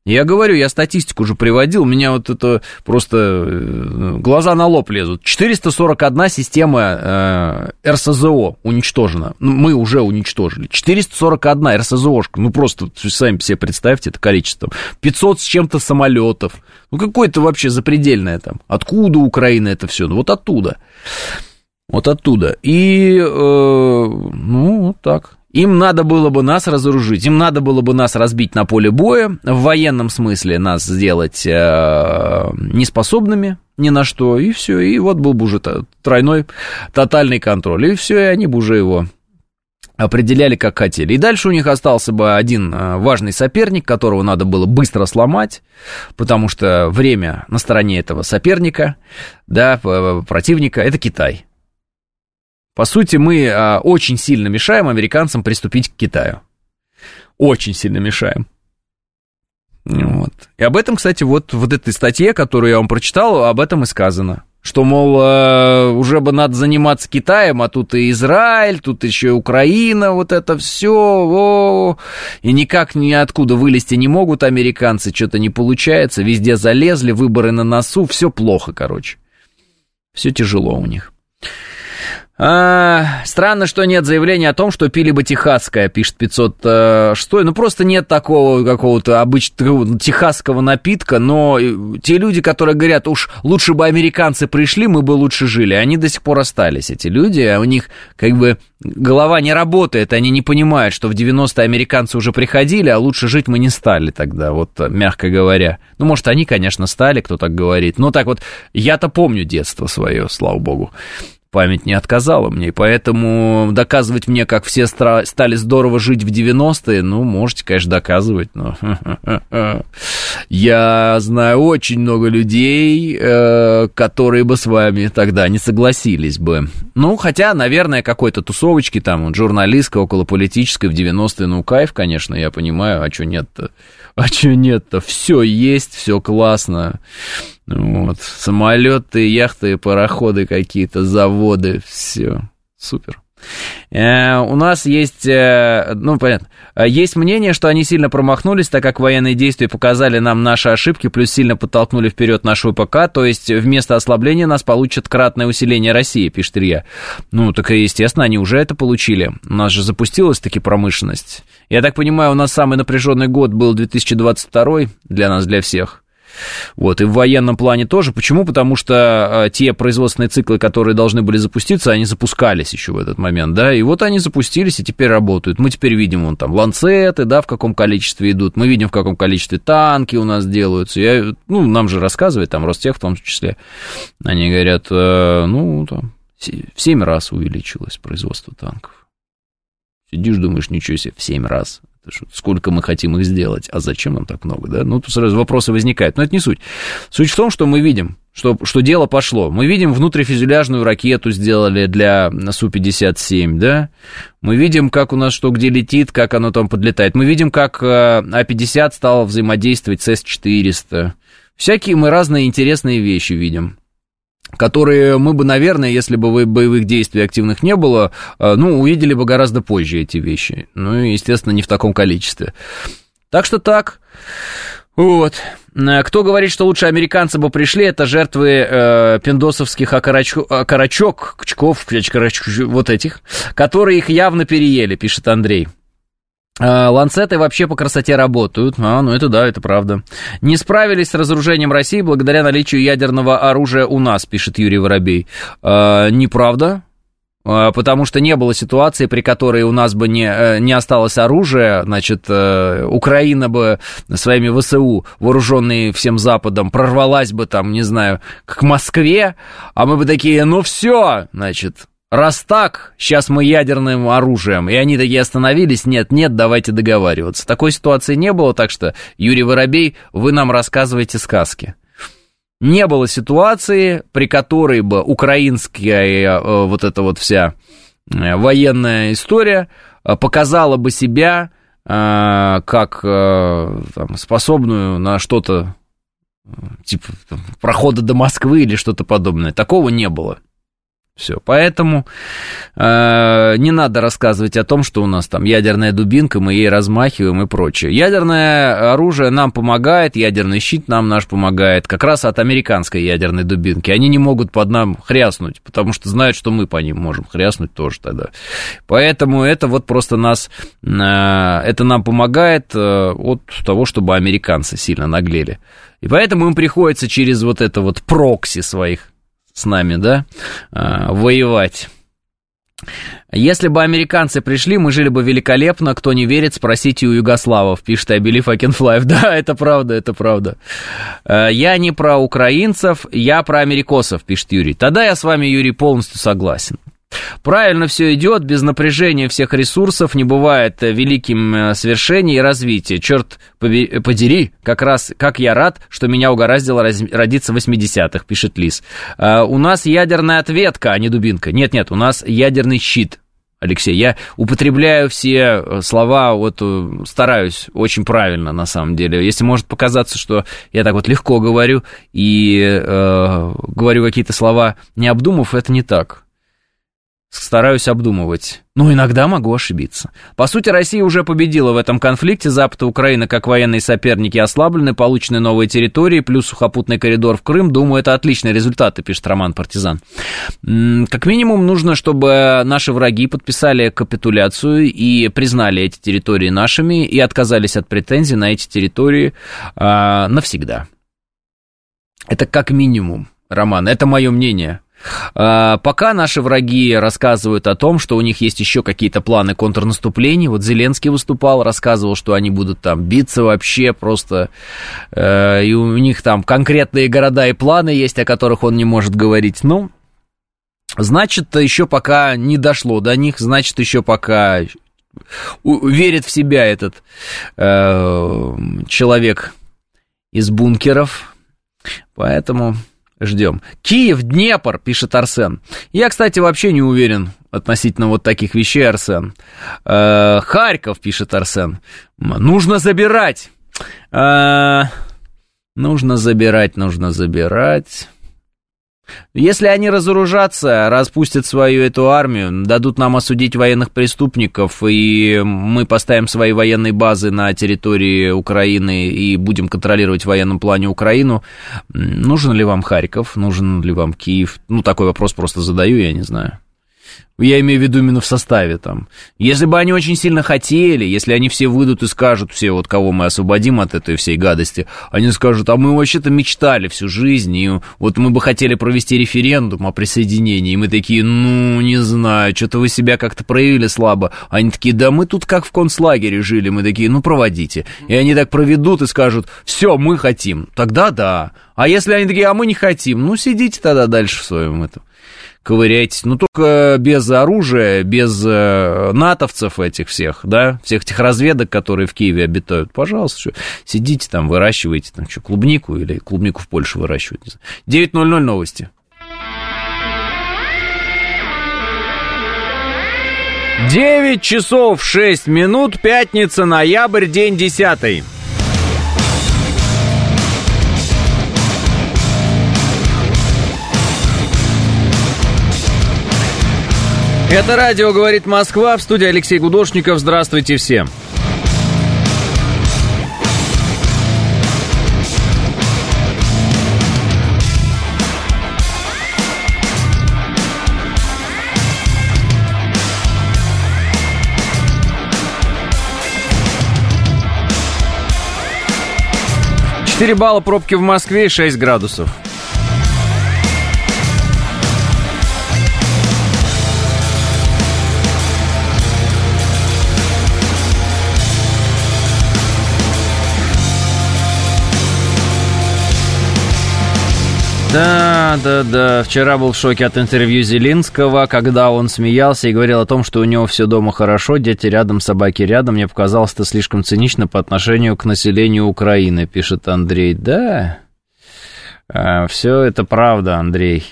[SPEAKER 2] Я говорю, я статистику уже приводил, у меня вот это просто э, глаза на лоб лезут. 441 система э, РСЗО уничтожена. Ну, мы уже уничтожили. 441 РСЗОшка. Ну, просто сами себе представьте это количество. 500 с чем-то самолетов. Ну, какое-то вообще запредельное там. Откуда Украина это все? Ну, вот оттуда. Вот оттуда. И, э, ну, вот так. Им надо было бы нас разоружить, им надо было бы нас разбить на поле боя, в военном смысле нас сделать э, неспособными ни на что, и все, и вот был бы уже тройной тотальный контроль, и все, и они бы уже его определяли как хотели. И дальше у них остался бы один э, важный соперник, которого надо было быстро сломать, потому что время на стороне этого соперника, да, противника, это Китай. По сути, мы а, очень сильно мешаем американцам приступить к Китаю. Очень сильно мешаем. Вот. И об этом, кстати, вот в вот этой статье, которую я вам прочитал, об этом и сказано. Что, мол, э, уже бы надо заниматься Китаем, а тут и Израиль, тут еще и Украина, вот это все, и никак ниоткуда вылезти не могут американцы, что-то не получается, везде залезли, выборы на носу, все плохо, короче. Все тяжело у них. А, странно, что нет заявления о том, что пили бы техасское, пишет 506. Ну, просто нет такого какого-то обычного техасского напитка, но те люди, которые говорят, уж лучше бы американцы пришли, мы бы лучше жили, они до сих пор остались, эти люди, а у них как бы голова не работает, они не понимают, что в 90-е американцы уже приходили, а лучше жить мы не стали тогда, вот мягко говоря. Ну, может, они, конечно, стали, кто так говорит, но так вот, я-то помню детство свое, слава богу память не отказала мне, и поэтому доказывать мне, как все стали здорово жить в 90-е, ну, можете, конечно, доказывать, но я знаю очень много людей, э, которые бы с вами тогда не согласились бы. Ну, хотя, наверное, какой-то тусовочки там, журналистской, околополитической в 90-е, ну, кайф, конечно, я понимаю, а что нет-то? А что нет-то? Все есть, все классно. Вот. Самолеты, яхты, пароходы какие-то, заводы, все. Супер. Э, у нас есть, э, ну, понятно, есть мнение, что они сильно промахнулись, так как военные действия показали нам наши ошибки, плюс сильно подтолкнули вперед нашу ВПК, то есть вместо ослабления нас получат кратное усиление России, пишет Илья. Ну, так, естественно, они уже это получили. У нас же запустилась таки промышленность. Я так понимаю, у нас самый напряженный год был 2022 для нас, для всех. Вот, и в военном плане тоже. Почему? Потому что э, те производственные циклы, которые должны были запуститься, они запускались еще в этот момент, да, и вот они запустились и теперь работают. Мы теперь видим, вон там, ланцеты, да, в каком количестве идут, мы видим, в каком количестве танки у нас делаются. Я, ну, нам же рассказывает, там, Ростех в том числе, они говорят, э, ну, там, в 7 раз увеличилось производство танков. Сидишь, думаешь, ничего себе, в 7 раз сколько мы хотим их сделать, а зачем нам так много, да? Ну, тут сразу вопросы возникают, но это не суть. Суть в том, что мы видим, что, что дело пошло. Мы видим внутрифюзеляжную ракету сделали для Су-57, да? Мы видим, как у нас что где летит, как оно там подлетает. Мы видим, как э, А-50 стал взаимодействовать с С-400. Всякие мы разные интересные вещи видим которые мы бы, наверное, если бы боевых действий активных не было, э, ну, увидели бы гораздо позже эти вещи. Ну, и, естественно, не в таком количестве. Так что так. Вот. Э, кто говорит, что лучше американцы бы пришли, это жертвы э, пиндосовских окорочок, окорочок, кчков, вот этих, которые их явно переели, пишет Андрей. А, ланцеты вообще по красоте работают. А, ну это да, это правда. Не справились с разоружением России благодаря наличию ядерного оружия у нас, пишет Юрий Воробей. А, неправда. А, потому что не было ситуации, при которой у нас бы не, э, не осталось оружия, значит, э, Украина бы своими ВСУ, вооруженные всем Западом, прорвалась бы там, не знаю, к Москве, а мы бы такие, ну все, значит, Раз так, сейчас мы ядерным оружием. И они такие остановились, нет, нет, давайте договариваться. Такой ситуации не было, так что, Юрий Воробей, вы нам рассказываете сказки. Не было ситуации, при которой бы украинская э, вот эта вот вся э, военная история э, показала бы себя как там, способную на что-то типа там, прохода до Москвы или что-то подобное. Такого не было. Все, поэтому э, не надо рассказывать о том, что у нас там ядерная дубинка, мы ей размахиваем и прочее. Ядерное оружие нам помогает, ядерный щит нам наш помогает, как раз от американской ядерной дубинки. Они не могут под нам хряснуть, потому что знают, что мы по ним можем хряснуть тоже тогда. Поэтому это вот просто нас, э, это нам помогает э, от того, чтобы американцы сильно наглели. И поэтому им приходится через вот это вот прокси своих с нами, да, а, воевать. Если бы американцы пришли, мы жили бы великолепно. Кто не верит, спросите у югославов, пишет I believe I. Да, это правда, это правда. А, я не про украинцев, я про америкосов, пишет Юрий. Тогда я с вами, Юрий, полностью согласен. Правильно все идет, без напряжения всех ресурсов не бывает э, великим э, свершений и развития. Черт подери, как раз как я рад, что меня угораздило родиться в 80-х, пишет Лис. А, у нас ядерная ответка, а не дубинка. Нет-нет, у нас ядерный щит. Алексей, я употребляю все э, слова, вот стараюсь очень правильно на самом деле. Если может показаться, что я так вот легко говорю и э, говорю какие-то слова не обдумав, это не так стараюсь обдумывать. Но иногда могу ошибиться. По сути, Россия уже победила в этом конфликте. Запад и Украина, как военные соперники, ослаблены, получены новые территории, плюс сухопутный коридор в Крым. Думаю, это отличные результаты, пишет Роман Партизан. Как минимум, нужно, чтобы наши враги подписали капитуляцию и признали эти территории нашими и отказались от претензий на эти территории а, навсегда. Это как минимум, Роман, это мое мнение. А, пока наши враги рассказывают о том, что у них есть еще какие-то планы контрнаступлений. Вот Зеленский выступал, рассказывал, что они будут там биться вообще просто. Э, и у них там конкретные города и планы есть, о которых он не может говорить. Ну, значит, еще пока не дошло до них, значит, еще пока верит в себя этот э, человек из бункеров. Поэтому Ждем. Киев, Днепр, пишет Арсен. Я, кстати, вообще не уверен относительно вот таких вещей, Арсен. Э, Харьков, пишет Арсен. Нужно забирать. Э, нужно забирать, нужно забирать. Если они разоружатся, распустят свою эту армию, дадут нам осудить военных преступников, и мы поставим свои военные базы на территории Украины и будем контролировать в военном плане Украину, нужен ли вам Харьков, нужен ли вам Киев? Ну, такой вопрос просто задаю, я не знаю. Я имею в виду именно в составе там. Если бы они очень сильно хотели, если они все выйдут и скажут, все вот кого мы освободим от этой всей гадости, они скажут, а мы вообще-то мечтали всю жизнь, и вот мы бы хотели провести референдум о присоединении, и мы такие, ну, не знаю, что-то вы себя как-то проявили слабо. Они такие, да мы тут как в концлагере жили, мы такие, ну, проводите. И они так проведут и скажут, все, мы хотим. Тогда да. А если они такие, а мы не хотим, ну, сидите тогда дальше в своем этом ковыряйтесь, но только без оружия, без э, натовцев этих всех, да, всех этих разведок, которые в Киеве обитают, пожалуйста, что, сидите там, выращивайте там что, клубнику или клубнику в Польше выращивать. 9.00 новости. 9 часов 6 минут, пятница, ноябрь, день 10. Это радио «Говорит Москва» в студии Алексей Гудошников. Здравствуйте всем. Четыре балла пробки в Москве и 6 градусов. Да, да, да. Вчера был в шоке от интервью Зелинского, когда он смеялся и говорил о том, что у него все дома хорошо, дети рядом, собаки рядом. Мне показалось это слишком цинично по отношению к населению Украины, пишет Андрей. Да, Все это правда, Андрей.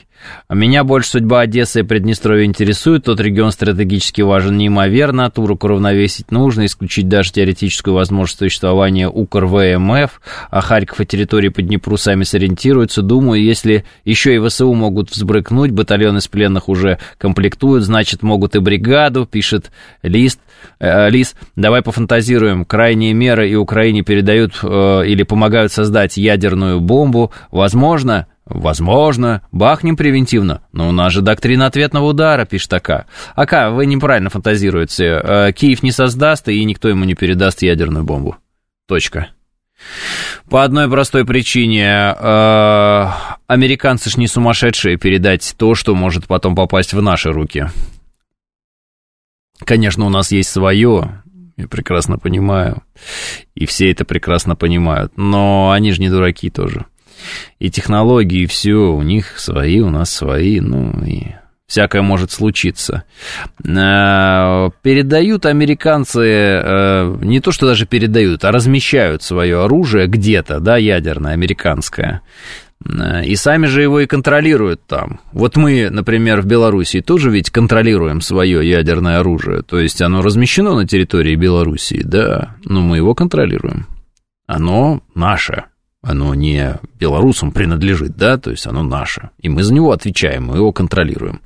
[SPEAKER 2] Меня больше судьба Одессы и Приднестровья интересует. Тот регион стратегически важен неимоверно. Турок уравновесить нужно, исключить даже теоретическую возможность существования УКР ВМФ. А Харьков и территории по Днепру сами сориентируются. Думаю, если еще и ВСУ могут взбрыкнуть, батальон из пленных уже комплектуют, значит, могут и бригаду, пишет Лист. Э, Лис, давай пофантазируем. Крайние меры и Украине передают э, или помогают создать ядерную бомбу. Возможно, Возможно, бахнем превентивно, но у нас же доктрина ответного удара, пишет АК. АК, вы неправильно фантазируете. Э, Киев не создаст, и никто ему не передаст ядерную бомбу. Точка. По одной простой причине. Э, американцы ж не сумасшедшие передать то, что может потом попасть в наши руки. Конечно, у нас есть свое, я прекрасно понимаю, и все это прекрасно понимают, но они же не дураки тоже и технологии, и все, у них свои, у нас свои, ну и всякое может случиться. Э, передают американцы, э, не то что даже передают, а размещают свое оружие где-то, да, ядерное, американское. Э, и сами же его и контролируют там. Вот мы, например, в Белоруссии тоже ведь контролируем свое ядерное оружие. То есть оно размещено на территории Белоруссии, да, но мы его контролируем. Оно наше оно не белорусам принадлежит, да, то есть оно наше, и мы за него отвечаем, мы его контролируем.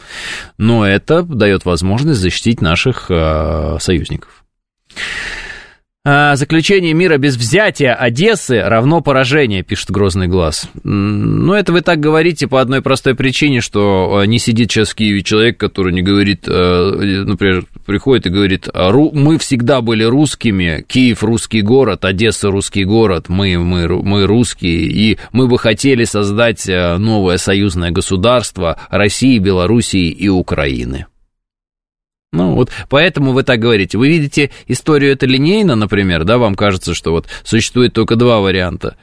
[SPEAKER 2] Но это дает возможность защитить наших э, союзников. А, заключение мира без взятия Одессы равно поражение, пишет Грозный Глаз. Ну, это вы так говорите по одной простой причине, что э, не сидит сейчас в Киеве человек, который не говорит, э, например, приходит и говорит, мы всегда были русскими, Киев русский город, Одесса русский город, мы, мы, мы русские, и мы бы хотели создать новое союзное государство России, Белоруссии и Украины. Ну, вот поэтому вы так говорите. Вы видите историю это линейно, например, да, вам кажется, что вот существует только два варианта.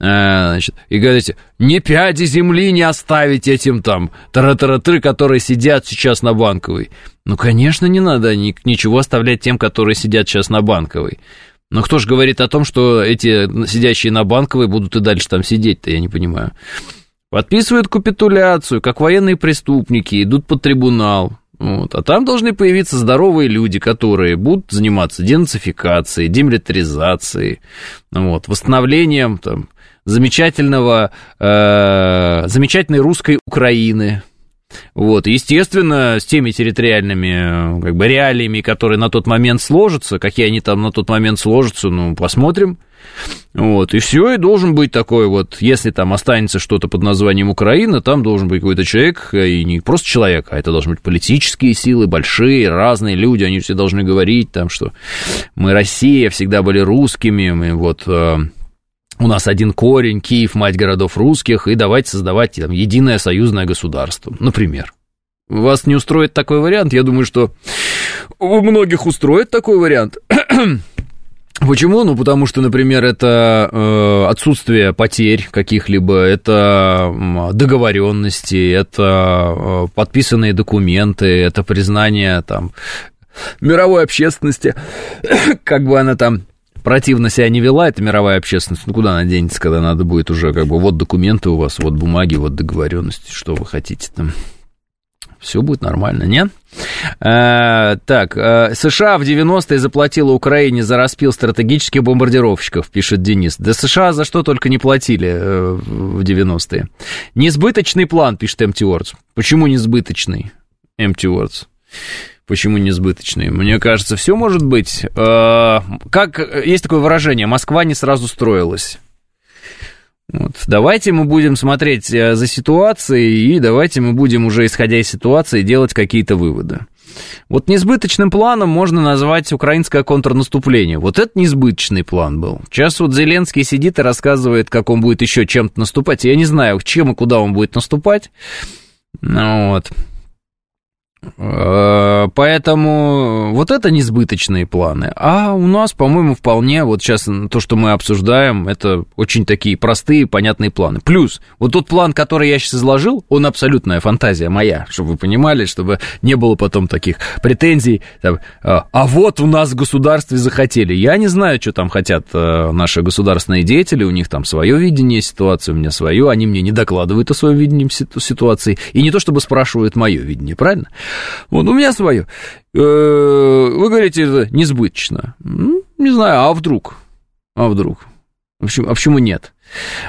[SPEAKER 2] А, значит, и говорите, не пяди земли не оставить этим там таратаратры, которые сидят сейчас на Банковой. Ну, конечно, не надо ни, ничего оставлять тем, которые сидят сейчас на Банковой. Но кто же говорит о том, что эти сидящие на Банковой будут и дальше там сидеть-то, я не понимаю. Подписывают капитуляцию, как военные преступники, идут под трибунал. Вот. А там должны появиться здоровые люди, которые будут заниматься денацификацией, демилитаризацией, вот, восстановлением там, замечательного, э, замечательной русской Украины. Вот, естественно, с теми территориальными как бы, реалиями, которые на тот момент сложатся, какие они там на тот момент сложатся, ну, посмотрим. Вот, и все, и должен быть такой вот, если там останется что-то под названием Украина, там должен быть какой-то человек, и не просто человек, а это должны быть политические силы, большие, разные люди, они все должны говорить там, что мы Россия, всегда были русскими, мы вот э, у нас один корень, Киев, мать городов русских, и давайте создавать там единое союзное государство, например. Вас не устроит такой вариант? Я думаю, что у многих устроит такой вариант. Почему? Ну, потому что, например, это э, отсутствие потерь каких-либо, это договоренности, это э, подписанные документы, это признание там мировой общественности, как бы она там противно себя не вела, эта мировая общественность, ну куда она денется, когда надо будет уже как бы вот документы у вас, вот бумаги, вот договоренности, что вы хотите там все будет нормально, нет? А, так, а, США в 90-е заплатила Украине за распил стратегических бомбардировщиков, пишет Денис. Да США за что только не платили э, в 90-е. Несбыточный план, пишет Empty Words. Почему несбыточный? Empty Words. Почему несбыточный? Мне кажется, все может быть. Как есть такое выражение, Москва не сразу строилась. Вот. Давайте мы будем смотреть э, за ситуацией, и давайте мы будем уже, исходя из ситуации, делать какие-то выводы. Вот несбыточным планом можно назвать украинское контрнаступление. Вот это несбыточный план был. Сейчас вот Зеленский сидит и рассказывает, как он будет еще чем-то наступать. Я не знаю, чем и куда он будет наступать. Ну, вот. Э, поэтому вот это несбыточные планы. А у нас, по-моему, вполне вот сейчас то, что мы обсуждаем, это очень такие простые, понятные планы. Плюс вот тот план, который я сейчас изложил, он абсолютная фантазия моя, чтобы вы понимали, чтобы не было потом таких претензий. Там, а, а вот у нас в государстве захотели. Я не знаю, что там хотят э, наши государственные деятели, у них там свое видение ситуации, у меня свое, они мне не докладывают о своем видении ситуации. И не то чтобы спрашивают мое видение, правильно? Вот, у меня свое. Э, вы говорите, это несбыточно. Ну, не знаю, а вдруг? А вдруг? А почему, а почему нет?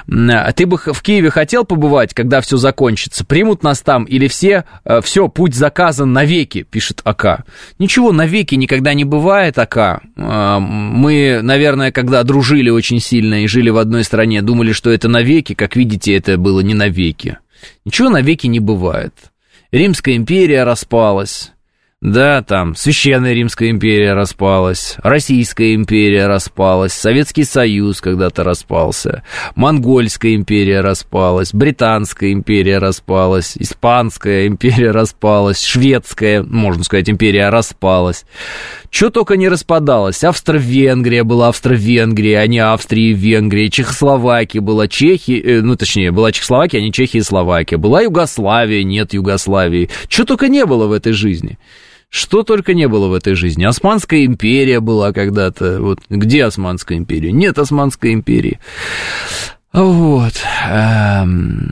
[SPEAKER 2] А ты бы в Киеве хотел побывать, когда все закончится? Примут нас там или все, э, все, путь заказан навеки, пишет АК. Ничего, навеки никогда не бывает, АК. А, мы, наверное, когда дружили очень сильно и жили в одной стране, думали, что это навеки. Как видите, это было не навеки. Ничего навеки не бывает. Римская империя распалась, да, там Священная Римская империя распалась, Российская империя распалась, Советский Союз когда-то распался, Монгольская империя распалась, Британская империя распалась, Испанская империя распалась, Шведская, можно сказать, империя распалась. Что только не распадалось. Австро-Венгрия была Австро-Венгрия, а не Австрия и Венгрия. Чехословакия была Чехия, э, ну, точнее, была Чехословакия, а не Чехия и Словакия. Была Югославия, нет Югославии. Что только не было в этой жизни. Что только не было в этой жизни. Османская империя была когда-то. Вот где Османская империя? Нет Османской империи. Вот. Эм,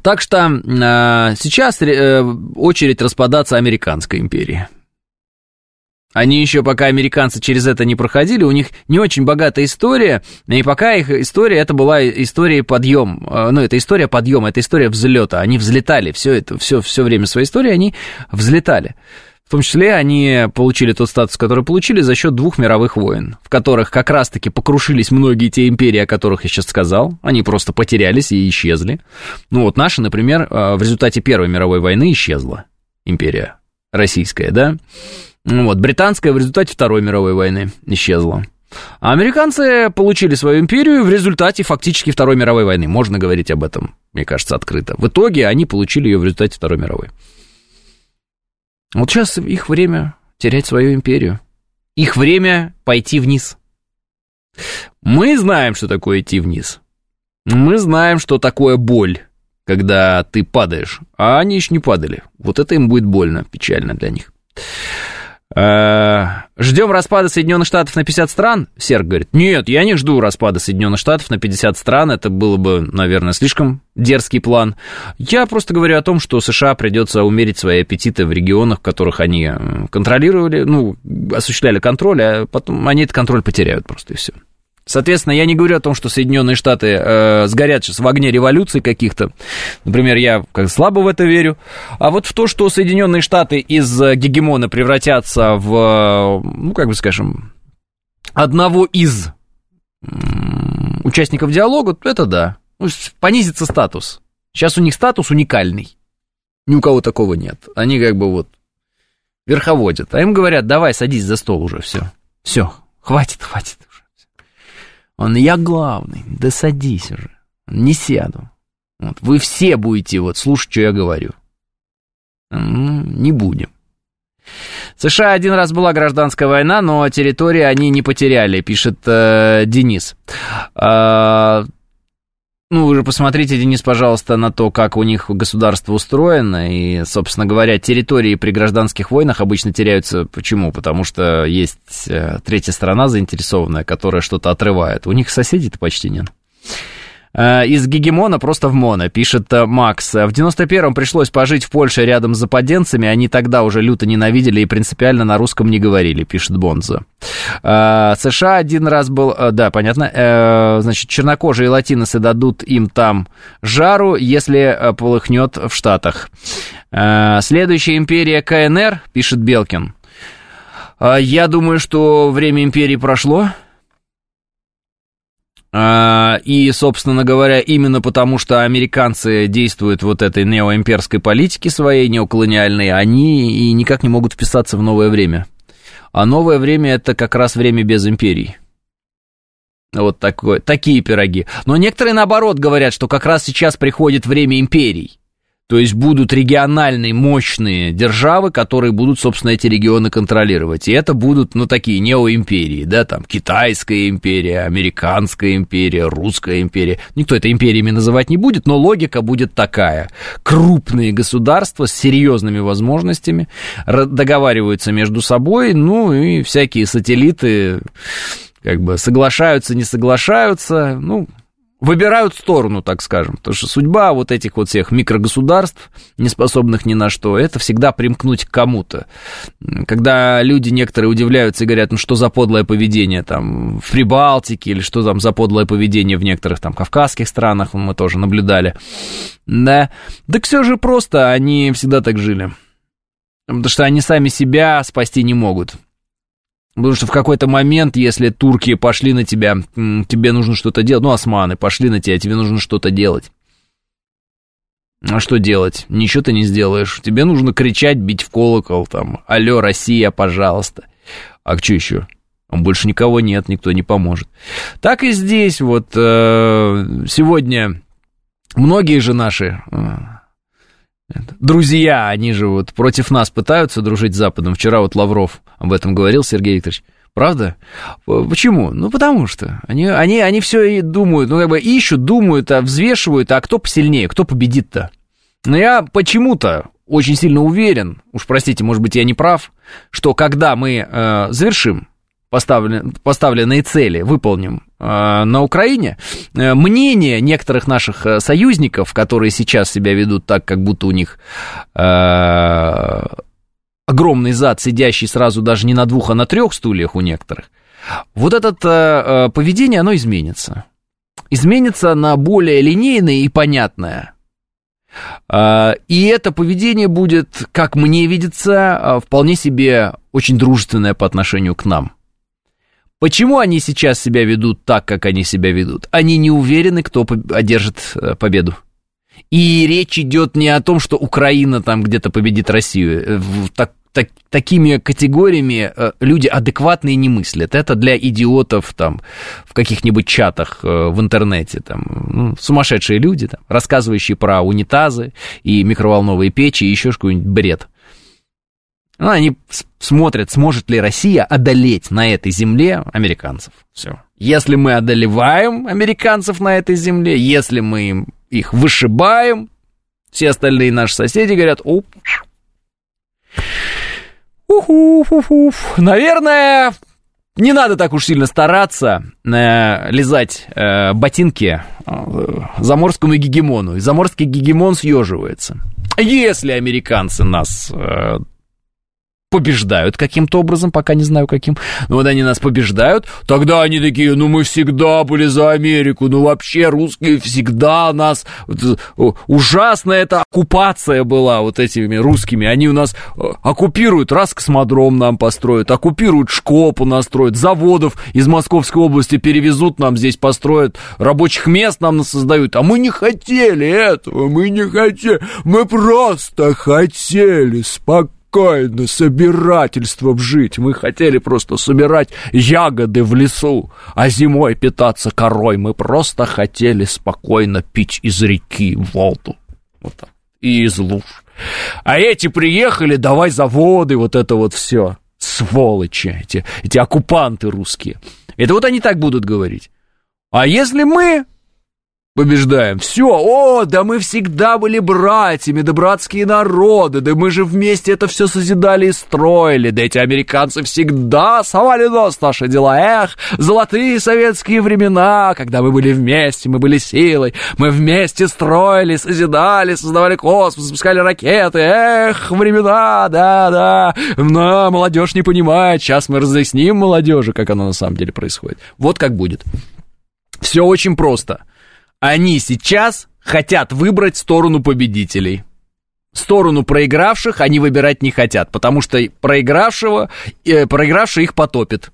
[SPEAKER 2] так что э, сейчас э, очередь распадаться американской империи. Они еще пока американцы через это не проходили, у них не очень богатая история, и пока их история, это была история подъем, э, ну, это история подъема, это история взлета, они взлетали, все это, все, все время своей истории они взлетали. В том числе они получили тот статус, который получили за счет двух мировых войн, в которых как раз-таки покрушились многие те империи, о которых я сейчас сказал. Они просто потерялись и исчезли. Ну вот наша, например, э, в результате Первой мировой войны исчезла империя российская, да? Ну вот, британская в результате Второй мировой войны исчезла. А американцы получили свою империю в результате фактически Второй мировой войны. Можно говорить об этом, мне кажется, открыто. В итоге они получили ее в результате Второй мировой. Вот сейчас их время терять свою империю. Их время пойти вниз. Мы знаем, что такое идти вниз. Мы знаем, что такое боль, когда ты падаешь. А они еще не падали. Вот это им будет больно, печально для них. Э, ждем распада Соединенных Штатов на 50 стран? Серг говорит, нет, я не жду распада Соединенных Штатов на 50 стран, это было бы, наверное, слишком дерзкий план. Я просто говорю о том, что США придется умерить свои аппетиты в регионах, в которых они э, контролировали, ну, осуществляли контроль, а потом они этот контроль потеряют просто и все. Соответственно, я не говорю о том, что Соединенные Штаты э, сгорят сейчас в огне революции каких-то. Например, я как слабо в это верю. А вот в то, что Соединенные Штаты из э, гегемона превратятся в, ну, как бы скажем, одного из участников диалога, это да. Ну, понизится статус. Сейчас у них статус уникальный. Ни у кого такого нет. Они как бы вот верховодят. А им говорят, давай, садись за стол уже, все. Все, хватит, хватит. Он, я главный, да садись уже, не сяду. Вот, вы все будете вот слушать, что я говорю. Ну, не будем. США один раз была гражданская война, но территории они не потеряли, пишет э, Денис. Э, ну, вы же посмотрите, Денис, пожалуйста, на то, как у них государство устроено. И, собственно говоря, территории при гражданских войнах обычно теряются. Почему? Потому что есть э, третья сторона заинтересованная, которая что-то отрывает. У них соседей-то почти нет. Э, из гегемона просто в моно, пишет э, Макс. В 91-м пришлось пожить в Польше рядом с западенцами, они тогда уже люто ненавидели и принципиально на русском не говорили, пишет Бонза. Э, США один раз был, да, понятно, значит, чернокожие латиносы дадут им там жару, если полыхнет в Штатах. Следующая империя КНР, пишет Белкин. Я думаю, что время империи прошло. А, и, собственно говоря, именно потому, что американцы действуют вот этой неоимперской политики своей, неоколониальной, они и никак не могут вписаться в новое время. А новое время – это как раз время без империй. Вот такое, такие пироги. Но некоторые, наоборот, говорят, что как раз сейчас приходит время империй. То есть будут региональные мощные державы, которые будут, собственно, эти регионы контролировать. И это будут, ну, такие неоимперии, да, там, Китайская империя, Американская империя, Русская империя. Никто это империями называть не будет, но логика будет такая. Крупные государства с серьезными возможностями договариваются между собой, ну, и всякие сателлиты как бы соглашаются, не соглашаются, ну, выбирают сторону, так скажем. Потому что судьба вот этих вот всех микрогосударств, не способных ни на что, это всегда примкнуть к кому-то. Когда люди некоторые удивляются и говорят, ну что за подлое поведение там в Прибалтике, или что там за подлое поведение в некоторых там кавказских странах, мы тоже наблюдали. Да, так все же просто, они всегда так жили. Потому что они сами себя спасти не могут. Потому что в какой-то момент, если турки пошли на тебя, тебе нужно что-то делать, ну, османы пошли на тебя, тебе нужно что-то делать. А что делать? Ничего ты не сделаешь. Тебе нужно кричать, бить в колокол, там, алло, Россия, пожалуйста. А что еще? Больше никого нет, никто не поможет. Так и здесь вот э, сегодня многие же наши э, друзья, они же вот против нас пытаются дружить с Западом. Вчера вот Лавров об этом говорил, Сергей Викторович. Правда? Почему? Ну, потому что они, они, они все и думают, ну, как бы ищут, думают, а взвешивают, а кто посильнее, кто победит-то? Но я почему-то очень сильно уверен, уж простите, может быть, я не прав, что когда мы э, завершим поставлен, поставленные цели выполним э, на Украине, э, мнение некоторых наших э, союзников, которые сейчас себя ведут так, как будто у них э, огромный зад, сидящий сразу даже не на двух, а на трех стульях у некоторых, вот это э, поведение, оно изменится. Изменится на более линейное и понятное. И это поведение будет, как мне видится, вполне себе очень дружественное по отношению к нам. Почему они сейчас себя ведут так, как они себя ведут? Они не уверены, кто одержит э, победу. И речь идет не о том, что Украина там где-то победит Россию. Э, так, так, такими категориями э, люди адекватные не мыслят. Это для идиотов там в каких-нибудь чатах в интернете. Там, ну, сумасшедшие люди, там, рассказывающие про унитазы и микроволновые печи и еще какой-нибудь бред. Ну, они смотрят, сможет ли Россия одолеть на этой земле американцев. Все. Если мы одолеваем американцев на этой земле, если мы их вышибаем, все остальные наши соседи говорят, оп, ух, ух, ух, наверное, не надо так уж сильно стараться э, лизать э, ботинки э, заморскому гегемону. И заморский гегемон съеживается. Если американцы нас э, побеждают каким-то образом, пока не знаю каким, но вот они нас побеждают, тогда они такие, ну мы всегда были за Америку, ну вообще русские всегда нас, ужасная эта оккупация была вот этими русскими, они у нас э, оккупируют, раз космодром нам построят, оккупируют Шкопу настроят, заводов из Московской области перевезут нам здесь, построят, рабочих мест нам создают, а мы не хотели этого, мы не хотели, мы просто хотели спокойно спокойно собирательством жить. Мы хотели просто собирать ягоды в лесу, а зимой питаться корой. Мы просто хотели спокойно пить из реки воду. Вот так. И из луж. А эти приехали, давай заводы, вот это вот все. Сволочи, эти, эти оккупанты русские. Это вот они так будут говорить. А если мы побеждаем. Все, о, да мы всегда были братьями, да братские народы, да мы же вместе это все созидали и строили, да эти американцы всегда совали нос наши дела. Эх, золотые советские времена, когда мы были вместе, мы были силой, мы вместе строили, созидали, создавали космос, запускали ракеты. Эх, времена, да-да, но молодежь не понимает, сейчас мы разъясним молодежи, как оно на самом деле происходит. Вот как будет. Все очень просто – они сейчас хотят выбрать сторону победителей. Сторону проигравших они выбирать не хотят, потому что проигравшего, э, проигравший их потопит.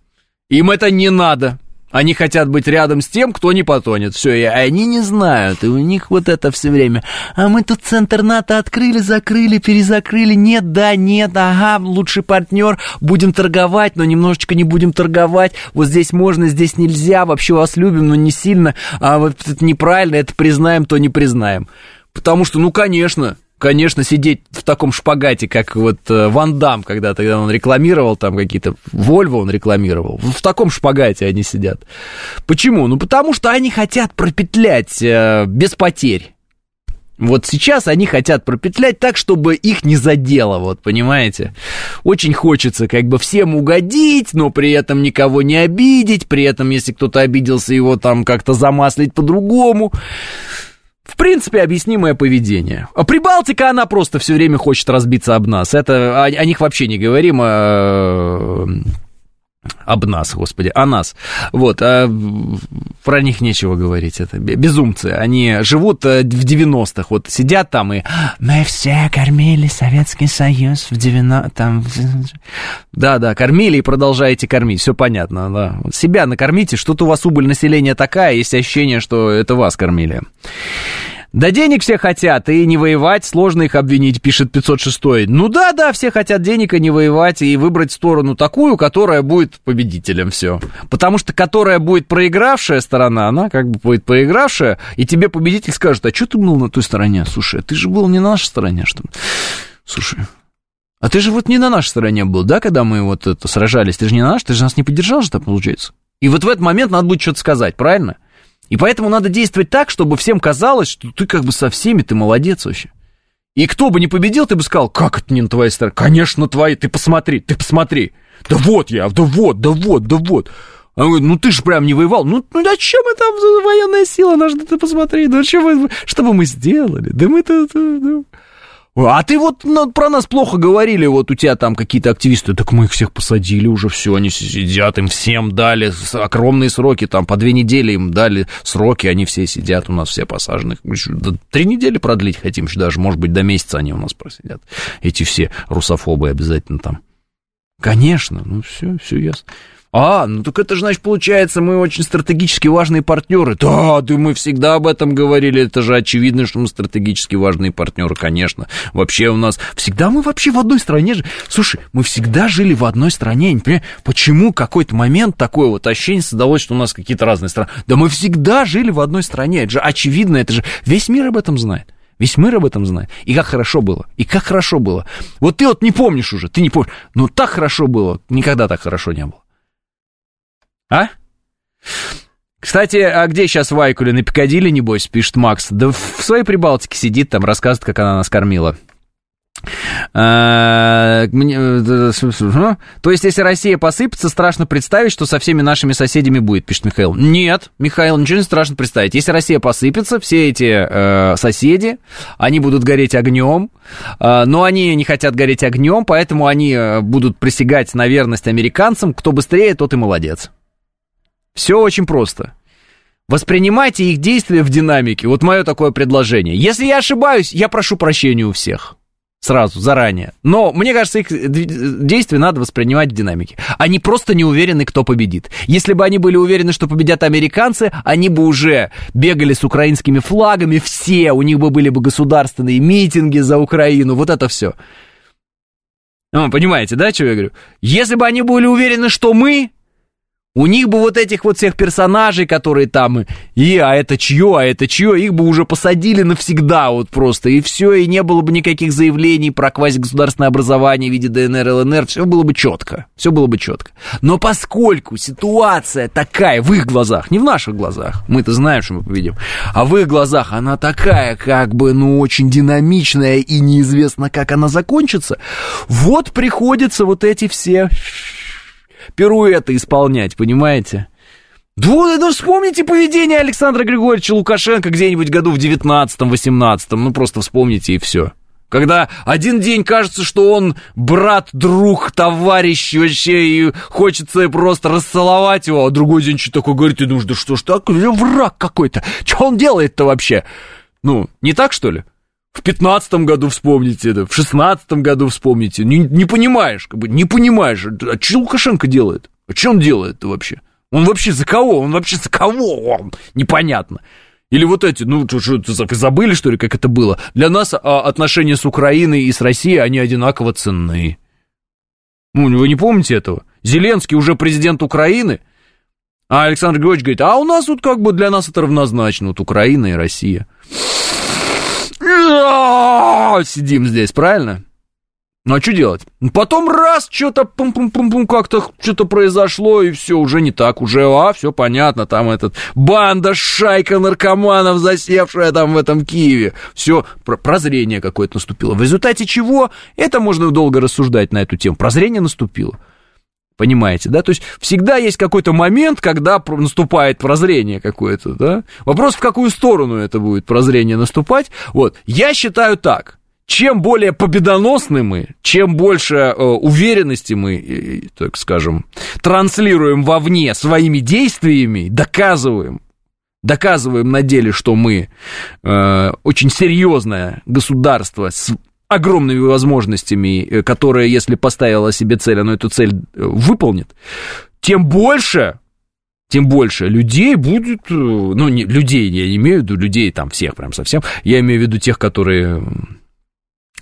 [SPEAKER 2] Им это не надо. Они хотят быть рядом с тем, кто не потонет. Все, и они не знают. И у них вот это все время. А мы тут центр НАТО открыли, закрыли, перезакрыли. Нет, да, нет, ага, лучший партнер. Будем торговать, но немножечко не будем торговать. Вот здесь можно, здесь нельзя. Вообще вас любим, но не сильно. А вот это неправильно, это признаем, то не признаем. Потому что, ну, конечно, конечно, сидеть в таком шпагате, как вот э, Ван Дам, когда тогда он рекламировал там какие-то... Вольво он рекламировал. В таком шпагате они сидят. Почему? Ну, потому что они хотят пропетлять э, без потерь. Вот сейчас они хотят пропетлять так, чтобы их не задело, вот, понимаете? Очень хочется как бы всем угодить, но при этом никого не обидеть, при этом, если кто-то обиделся, его там как-то замаслить по-другому. В принципе, объяснимое поведение. А Прибалтика, она просто все время хочет разбиться об нас. Это о, о них вообще не говорим. Об нас, господи, о нас. Вот, а про них нечего говорить, это безумцы. Они живут э, в 90-х, вот сидят там и мы все кормили Советский Союз в 90 там... Да, да, кормили и продолжаете кормить, все понятно, да. Себя накормите, что-то у вас убыль населения такая, есть ощущение, что это вас кормили. Да денег все хотят, и не воевать, сложно их обвинить, пишет 506. Ну да, да, все хотят денег, и не воевать, и выбрать сторону такую, которая будет победителем, все. Потому что которая будет проигравшая сторона, она как бы будет проигравшая, и тебе победитель скажет, а что ты был на той стороне? Слушай, а ты же был не на нашей стороне, что? Слушай, а ты же вот не на нашей стороне был, да, когда мы вот это сражались? Ты же не на нашей, ты же нас не поддержал же, так получается? И вот в этот момент надо будет что-то сказать, правильно? И поэтому надо действовать так, чтобы всем казалось, что ты как бы со всеми, ты молодец вообще. И кто бы не победил, ты бы сказал, как это не на твоей стороне? Конечно, твои, ты посмотри, ты посмотри. Да вот я, да вот, да вот, да вот. А он говорит, ну ты же прям не воевал. Ну, ну а чем там, военная сила наша, да ты посмотри, ну что, мы, что бы мы сделали? Да мы-то... Да. А ты вот ну, про нас плохо говорили, вот у тебя там какие-то активисты, так мы их всех посадили уже, все, они сидят, им всем дали огромные сроки, там по две недели им дали сроки, они все сидят, у нас все посажены. Три недели продлить хотим еще даже, может быть, до месяца они у нас просидят, эти все русофобы обязательно там. Конечно, ну все, все ясно. А, ну так это же, значит, получается, мы очень стратегически важные партнеры. Да, да, мы всегда об этом говорили. Это же очевидно, что мы стратегически важные партнеры, конечно. Вообще у нас всегда мы вообще в одной стране же. Слушай, мы всегда жили в одной стране. Я не понимаю, почему какой-то момент такое вот ощущение создалось, что у нас какие-то разные страны. Да мы всегда жили в одной стране. Это же очевидно, это же весь мир об этом знает. Весь мир об этом знает. И как хорошо было. И как хорошо было. Вот ты вот не помнишь уже, ты не помнишь. Но так хорошо было. Никогда так хорошо не было. А? Кстати, а где сейчас Вайкуля? На Пикадилли, небось, пишет Макс. Да в своей Прибалтике сидит, там рассказывает, как она нас кормила. А, э, то есть, если Россия посыпется, страшно представить, что со всеми нашими соседями будет, пишет Михаил. Нет, Михаил, ничего не страшно представить. Если Россия посыпется, все эти э, соседи, они будут гореть огнем, э, но они не хотят гореть огнем, поэтому они э, будут присягать на верность американцам. Кто быстрее, тот и молодец. Все очень просто. Воспринимайте их действия в динамике. Вот мое такое предложение. Если я ошибаюсь, я прошу прощения у всех. Сразу, заранее. Но мне кажется, их действия надо воспринимать в динамике. Они просто не уверены, кто победит. Если бы они были уверены, что победят американцы, они бы уже бегали с украинскими флагами, все, у них бы были бы государственные митинги за Украину, вот это все. Ну, понимаете, да, что я говорю? Если бы они были уверены, что мы, у них бы вот этих вот всех персонажей, которые там, и а это чье, а это чье, их бы уже посадили навсегда вот просто, и все, и не было бы никаких заявлений про квазигосударственное образование в виде ДНР, ЛНР, все было бы четко, все было бы четко. Но поскольку ситуация такая в их глазах, не в наших глазах, мы-то знаем, что мы победим, а в их глазах она такая, как бы, ну, очень динамичная, и неизвестно, как она закончится, вот приходится вот эти все пируэты исполнять, понимаете? Да, ну вспомните поведение Александра Григорьевича Лукашенко где-нибудь году в 19-18, ну просто вспомните и все. Когда один день кажется, что он брат, друг, товарищ вообще, и хочется просто расцеловать его, а другой день что такое говорит, и думаешь, да что ж такое, враг какой-то, что он делает-то вообще? Ну, не так, что ли? В пятнадцатом году вспомните это, в шестнадцатом году вспомните. Не, не понимаешь, как бы, не понимаешь, а что Лукашенко делает? А что он делает-то вообще? Он вообще за кого? Он вообще за кого? Он? Непонятно. Или вот эти, ну, что, забыли, что ли, как это было? Для нас а, отношения с Украиной и с Россией, они одинаково ценны. Ну, вы не помните этого? Зеленский уже президент Украины, а Александр Григорьевич говорит, а у нас тут как бы для нас это равнозначно, вот Украина и Россия. А, сидим здесь, правильно? Ну а что делать? Потом раз, что-то пум-пум-пум-пум, как-то что-то произошло, и все, уже не так, уже, а, все понятно, там этот, банда, шайка наркоманов, засевшая там в этом Киеве. Все, прозрение какое-то наступило. В результате чего? Это можно долго рассуждать на эту тему. Прозрение наступило. Понимаете, да? То есть всегда есть какой-то момент, когда наступает прозрение какое-то, да? Вопрос, в какую сторону это будет прозрение наступать. Вот, я считаю так чем более победоносны мы, чем больше э, уверенности мы, э, так скажем, транслируем вовне своими действиями, доказываем, доказываем на деле, что мы э, очень серьезное государство с огромными возможностями, э, которое, если поставило себе цель, оно эту цель э, выполнит, тем больше тем больше людей будет, ну, не, людей, я не имею в виду людей там всех прям совсем, я имею в виду тех, которые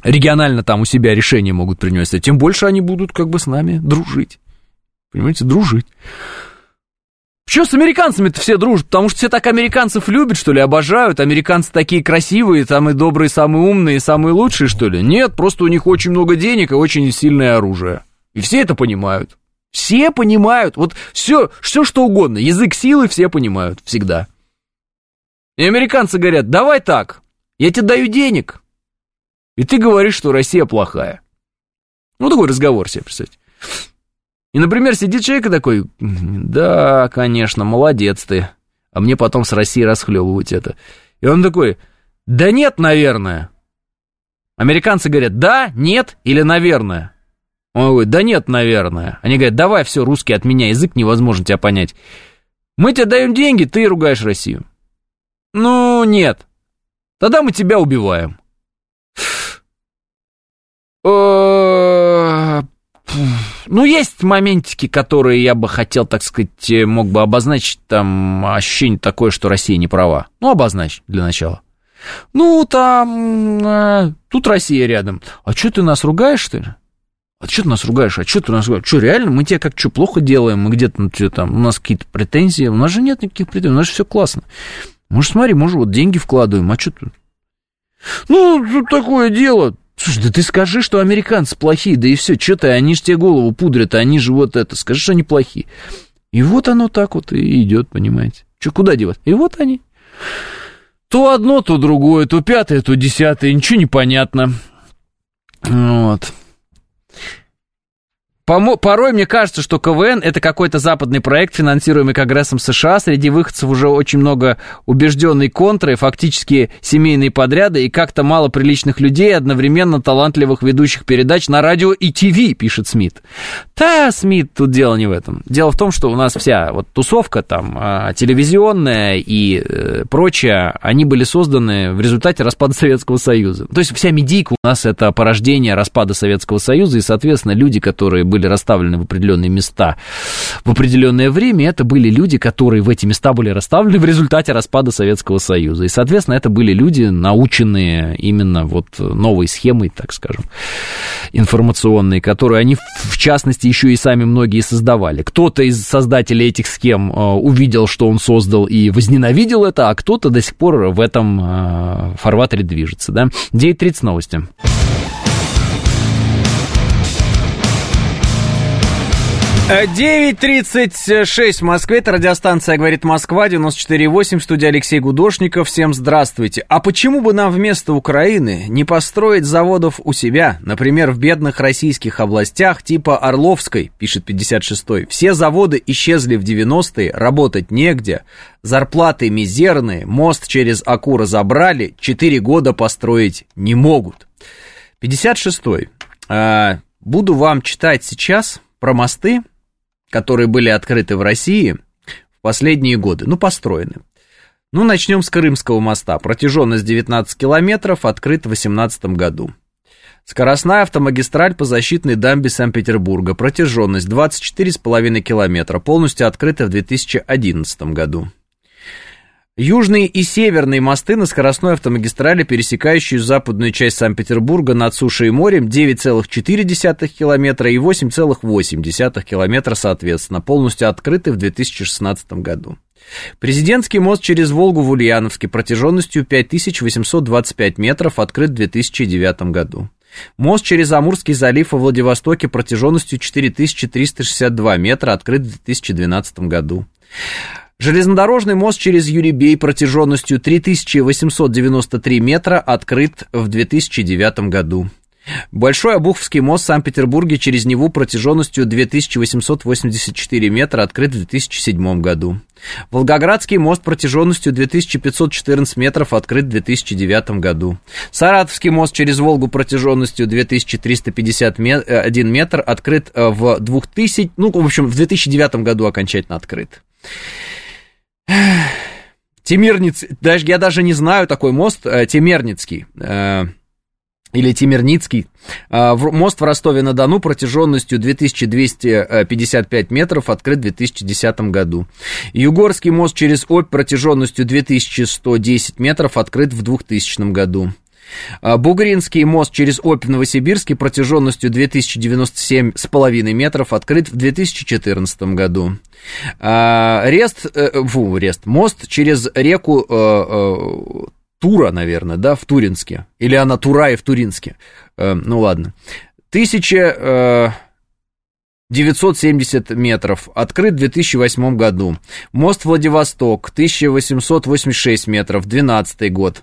[SPEAKER 2] регионально там у себя решения могут принимать, тем больше они будут как бы с нами дружить. Понимаете, дружить. Что с американцами-то все дружат? Потому что все так американцев любят, что ли, обожают. Американцы такие красивые, самые добрые, самые умные, самые лучшие, что ли? Нет, просто у них очень много денег и очень сильное оружие. И все это понимают. Все понимают. Вот все, все что угодно. Язык силы все понимают всегда. И американцы говорят, давай так, я тебе даю денег, и ты говоришь, что Россия плохая. Ну, такой разговор себе, представьте. И, например, сидит человек и такой, да, конечно, молодец ты, а мне потом с Россией расхлебывать это. И он такой, да нет, наверное. Американцы говорят, да, нет или наверное. Он говорит, да нет, наверное. Они говорят, давай, все, русский от меня, язык невозможно тебя понять. Мы тебе даем деньги, ты ругаешь Россию. Ну, нет. Тогда мы тебя убиваем. Э, ну, есть моментики, которые я бы хотел, так сказать, э, мог бы обозначить. Там ощущение такое, что Россия не права. Ну, обозначь для начала. Ну, там... Э, тут Россия рядом. А что ты нас ругаешь, что ли? А что ты нас ругаешь? А что ты нас ругаешь? Что, реально? Мы тебе как что, плохо делаем? Мы где-то, ну, что там, у нас какие-то претензии? У нас же нет никаких претензий, у нас же все классно. Может, смотри, может, вот деньги вкладываем, а что тут? Ну, тут такое дело. Слушай, да ты скажи, что американцы плохие, да и все, что ты, они же тебе голову пудрят, а они же вот это, скажи, что они плохие. И вот оно так вот и идет, понимаете. Что, куда девать? И вот они. То одно, то другое, то пятое, то десятое, ничего не понятно. Вот. Порой мне кажется, что КВН это какой-то западный проект, финансируемый Конгрессом США. Среди выходцев уже очень много убежденной контры, фактически семейные подряды и как-то мало приличных людей, одновременно талантливых ведущих передач на радио и ТВ, пишет Смит. Да, Смит, тут дело не в этом. Дело в том, что у нас вся вот тусовка там а, телевизионная и э, прочее, они были созданы в результате распада Советского Союза. То есть вся медийка у нас это порождение распада Советского Союза, и, соответственно, люди, которые были были расставлены в определенные места в определенное время, это были люди, которые в эти места были расставлены в результате распада Советского Союза. И, соответственно, это были люди, наученные именно вот новой схемой, так скажем, информационной, которую они, в частности, еще и сами многие создавали. Кто-то из создателей этих схем э, увидел, что он создал и возненавидел это, а кто-то до сих пор в этом э, фарватере движется. Да? 9.30 новости. 9.36 в Москве, это радиостанция «Говорит Москва», 94.8, студия Алексей Гудошников. Всем здравствуйте. А почему бы нам вместо Украины не построить заводов у себя, например, в бедных российских областях типа Орловской, пишет 56-й. Все заводы исчезли в 90-е, работать негде, зарплаты мизерные, мост через Аку разобрали, 4 года построить не могут. 56-й. А, буду вам читать сейчас про мосты, которые были открыты в России в последние годы, ну, построены. Ну, начнем с Крымского моста. Протяженность 19 километров, открыт в 2018 году. Скоростная автомагистраль по защитной дамбе Санкт-Петербурга. Протяженность 24,5 километра, полностью открыта в 2011 году. Южные и северные мосты на скоростной автомагистрали, пересекающие западную часть Санкт-Петербурга над сушей и морем, 9,4 километра и 8,8 километра, соответственно, полностью открыты в 2016 году. Президентский мост через Волгу в Ульяновске протяженностью 5825 метров открыт в 2009 году. Мост через Амурский залив во Владивостоке протяженностью 4362 метра открыт в 2012 году. Железнодорожный мост через Юрибей протяженностью 3893 метра открыт в 2009 году. Большой Обуховский мост в Санкт-Петербурге через Неву протяженностью 2884 метра открыт в 2007 году. Волгоградский мост протяженностью 2514 метров открыт в 2009 году. Саратовский мост через Волгу протяженностью 2351 метр открыт в 2000, ну, в общем, в 2009 году окончательно открыт. Темирниц, даже, я даже не знаю такой мост, э, Темерницкий, э, или Тимирницкий. Э, мост в Ростове-на-Дону протяженностью 2255 метров открыт в 2010 году. Югорский мост через Обь протяженностью 2110 метров открыт в 2000 году. А, Бугринский мост через Обь в Новосибирске протяженностью 2097,5 метров открыт в 2014 году. А, Рест, э, фу, Рест, мост через реку э, э, Тура, наверное, да, в Туринске. Или она Тура и в Туринске. Ну ладно. 1970 метров, открыт в 2008 году. Мост Владивосток, 1886 метров, 12 год.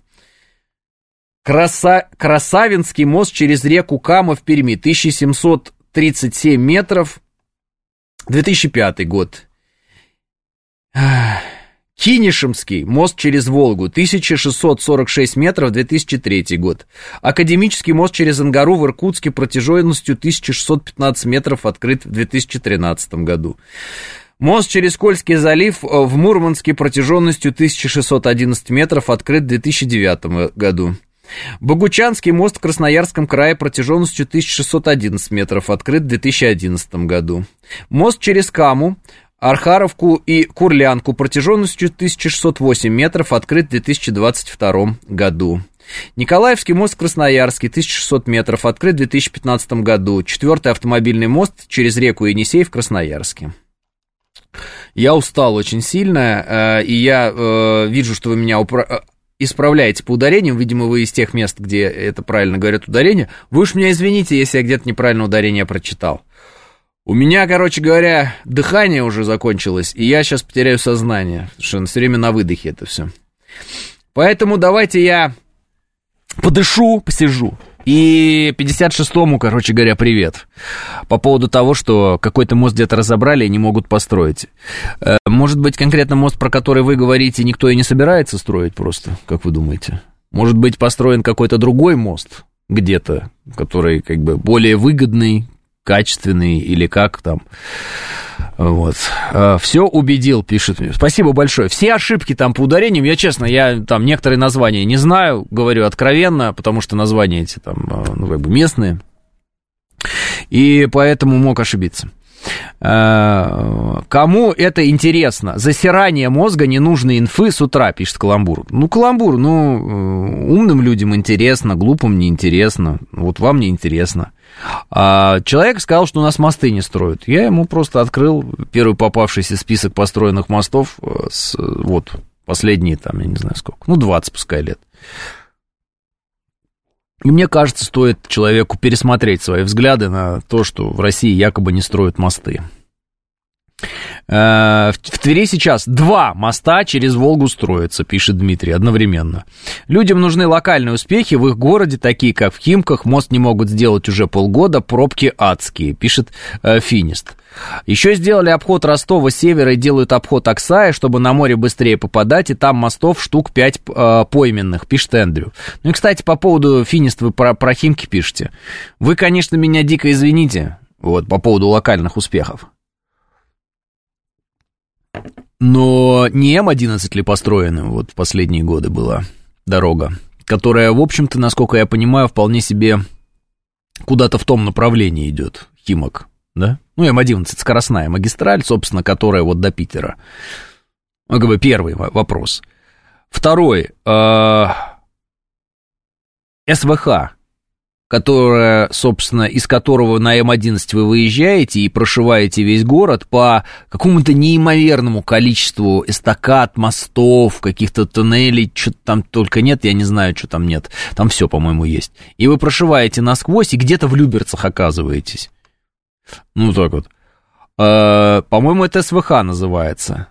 [SPEAKER 2] Краса... Красавинский мост через реку Кама в Перми, 1737 метров, 2005 год. Кинешемский мост через Волгу, 1646 метров, 2003 год. Академический мост через Ангару в Иркутске протяженностью 1615 метров, открыт в 2013 году. Мост через Кольский залив в Мурманске протяженностью 1611 метров, открыт в 2009 году. Богучанский мост в Красноярском крае протяженностью 1611 метров, открыт в 2011 году. Мост через Каму, Архаровку и Курлянку протяженностью 1608 метров, открыт в 2022 году. Николаевский мост в Красноярске, 1600 метров, открыт в 2015 году. Четвертый автомобильный мост через реку Енисей в Красноярске. Я устал очень сильно, э, и я э, вижу, что вы меня упра исправляете по ударениям, видимо, вы из тех мест, где это правильно говорят ударение, вы уж меня извините, если я где-то неправильно ударение прочитал. У меня, короче говоря, дыхание уже закончилось, и я сейчас потеряю сознание, потому что все время на выдохе это все. Поэтому давайте я подышу, посижу. И 56-му, короче говоря, привет. По поводу того, что какой-то мост где-то разобрали и не могут построить. Э, может быть, конкретно мост, про который вы говорите, никто и не собирается строить просто, как вы думаете? Может быть, построен какой-то другой мост где-то, который как бы более выгодный, качественный или как там. Вот. А, Все убедил, пишет. Спасибо большое. Все ошибки там по ударениям, я честно, я там некоторые названия не знаю, говорю откровенно, потому что названия эти там, а, ну, как бы местные. И поэтому мог ошибиться. А, кому это интересно? Засирание мозга ненужной инфы с утра, пишет Каламбур. Ну, Каламбур, ну, э, умным людям интересно, глупым не интересно. Вот вам не интересно. А человек сказал, что у нас мосты не строят. Я ему просто открыл первый попавшийся список построенных мостов, э, с, вот, последние там, я не знаю сколько, ну, 20 пускай лет. И мне кажется, стоит человеку пересмотреть свои взгляды на то, что в России якобы не строят мосты. Э, в Твери сейчас два моста через Волгу строятся, пишет Дмитрий, одновременно. Людям нужны локальные успехи в их городе, такие как в Химках. Мост не могут сделать уже полгода, пробки адские, пишет э, Финист. Еще сделали обход Ростова севера и делают обход Оксая, чтобы на море быстрее попадать, и там мостов штук 5 э, пойменных, пишет Эндрю. Ну и, кстати, по поводу Финист вы про, про Химки пишете. Вы, конечно, меня дико извините, вот, по поводу локальных успехов. Но не М-11 ли построена вот в последние годы была дорога, которая, в общем-то, насколько я понимаю, вполне себе куда-то в том направлении идет, Химок, да? Ну, М-11, скоростная магистраль, собственно, которая вот до Питера. Ну, как бы первый вопрос. Второй. Э, СВХ которое, собственно, из которого на М11 вы выезжаете и прошиваете весь город по какому-то неимоверному количеству эстакад, мостов, каких-то туннелей, что-то там только нет, я не знаю, что там нет. Там все, по-моему, есть. И вы прошиваете насквозь и где-то в Люберцах оказываетесь. Ну, так вот. Э, по-моему, это СВХ называется.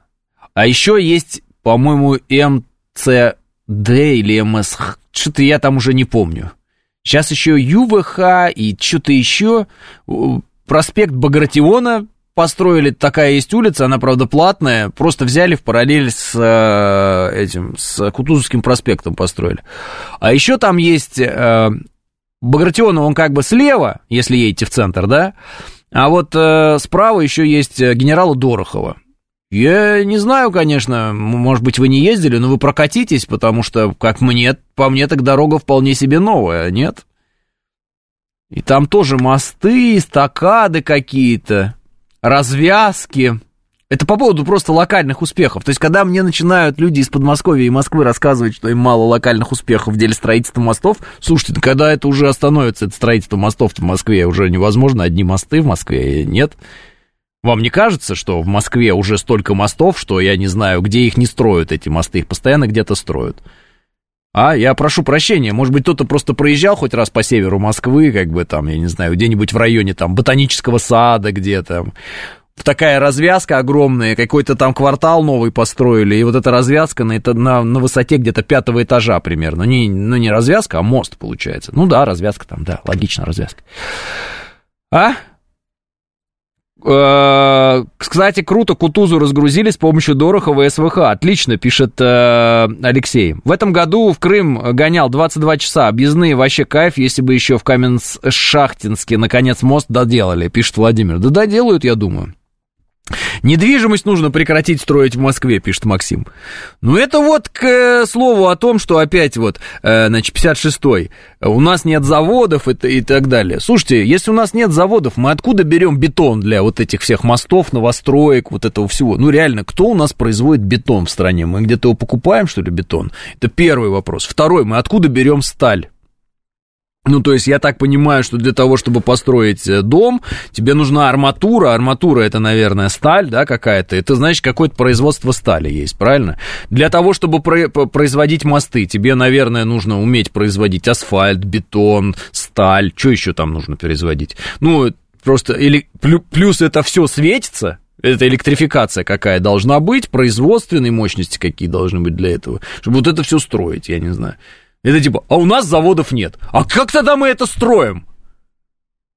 [SPEAKER 2] А еще есть, по-моему, МЦД или МСХ. Что-то я там уже не помню. Сейчас еще ЮВХ и что-то еще. Проспект Багратиона построили, такая есть улица, она, правда, платная, просто взяли в параллель с э, этим, с Кутузовским проспектом построили. А еще там есть э, Багратиона, он как бы слева, если едете в центр, да, а вот э, справа еще есть э, генерала Дорохова. Я не знаю, конечно, может быть, вы не ездили, но вы прокатитесь, потому что, как мне, по мне, так дорога вполне себе новая, нет? И там тоже мосты, эстакады какие-то, развязки. Это по поводу просто локальных успехов. То есть, когда мне начинают люди из Подмосковья и Москвы рассказывать, что им мало локальных успехов в деле строительства мостов, слушайте, ну, когда это уже остановится, это строительство мостов в Москве, уже невозможно, одни мосты в Москве, нет. Вам не кажется, что в Москве уже столько мостов, что я не знаю, где их не строят, эти мосты, их постоянно где-то строят? А, я прошу прощения, может быть, кто-то просто проезжал хоть раз по северу Москвы, как бы там, я не знаю, где-нибудь в районе там ботанического сада где-то, такая развязка огромная, какой-то там квартал новый построили, и вот эта развязка на, на, на высоте где-то пятого этажа примерно. Не, ну, не развязка, а мост получается. Ну да, развязка там, да, логично, развязка. А? Э, кстати, круто, Кутузу разгрузили с помощью Дорохова и СВХ. Отлично, пишет э, Алексей. В этом году в Крым гонял 22 часа. Объездные вообще кайф, если бы еще в Каменск-Шахтинске наконец мост доделали, пишет Владимир. Да доделают, я думаю. Недвижимость нужно прекратить строить в Москве, пишет Максим. Ну, это вот к э, слову о том, что опять вот, э, значит, 56-й, у нас нет заводов и, и так далее. Слушайте, если у нас нет заводов, мы откуда берем бетон для вот этих всех мостов, новостроек, вот этого всего? Ну, реально, кто у нас производит бетон в стране? Мы где-то его покупаем, что ли, бетон? Это первый вопрос. Второй, мы откуда берем сталь? Ну, то есть я так понимаю, что для того, чтобы построить э, дом, тебе нужна арматура. Арматура это, наверное, сталь, да, какая-то. Это значит, какое-то производство стали есть, правильно? Для того, чтобы производить мосты, тебе, наверное, нужно уметь производить асфальт, бетон, сталь. Что еще там нужно производить? Ну, просто или плюс это все светится, это электрификация какая должна быть, производственные мощности какие должны быть для этого, чтобы вот это все строить, я не знаю. Это типа, а у нас заводов нет. А как тогда мы это строим?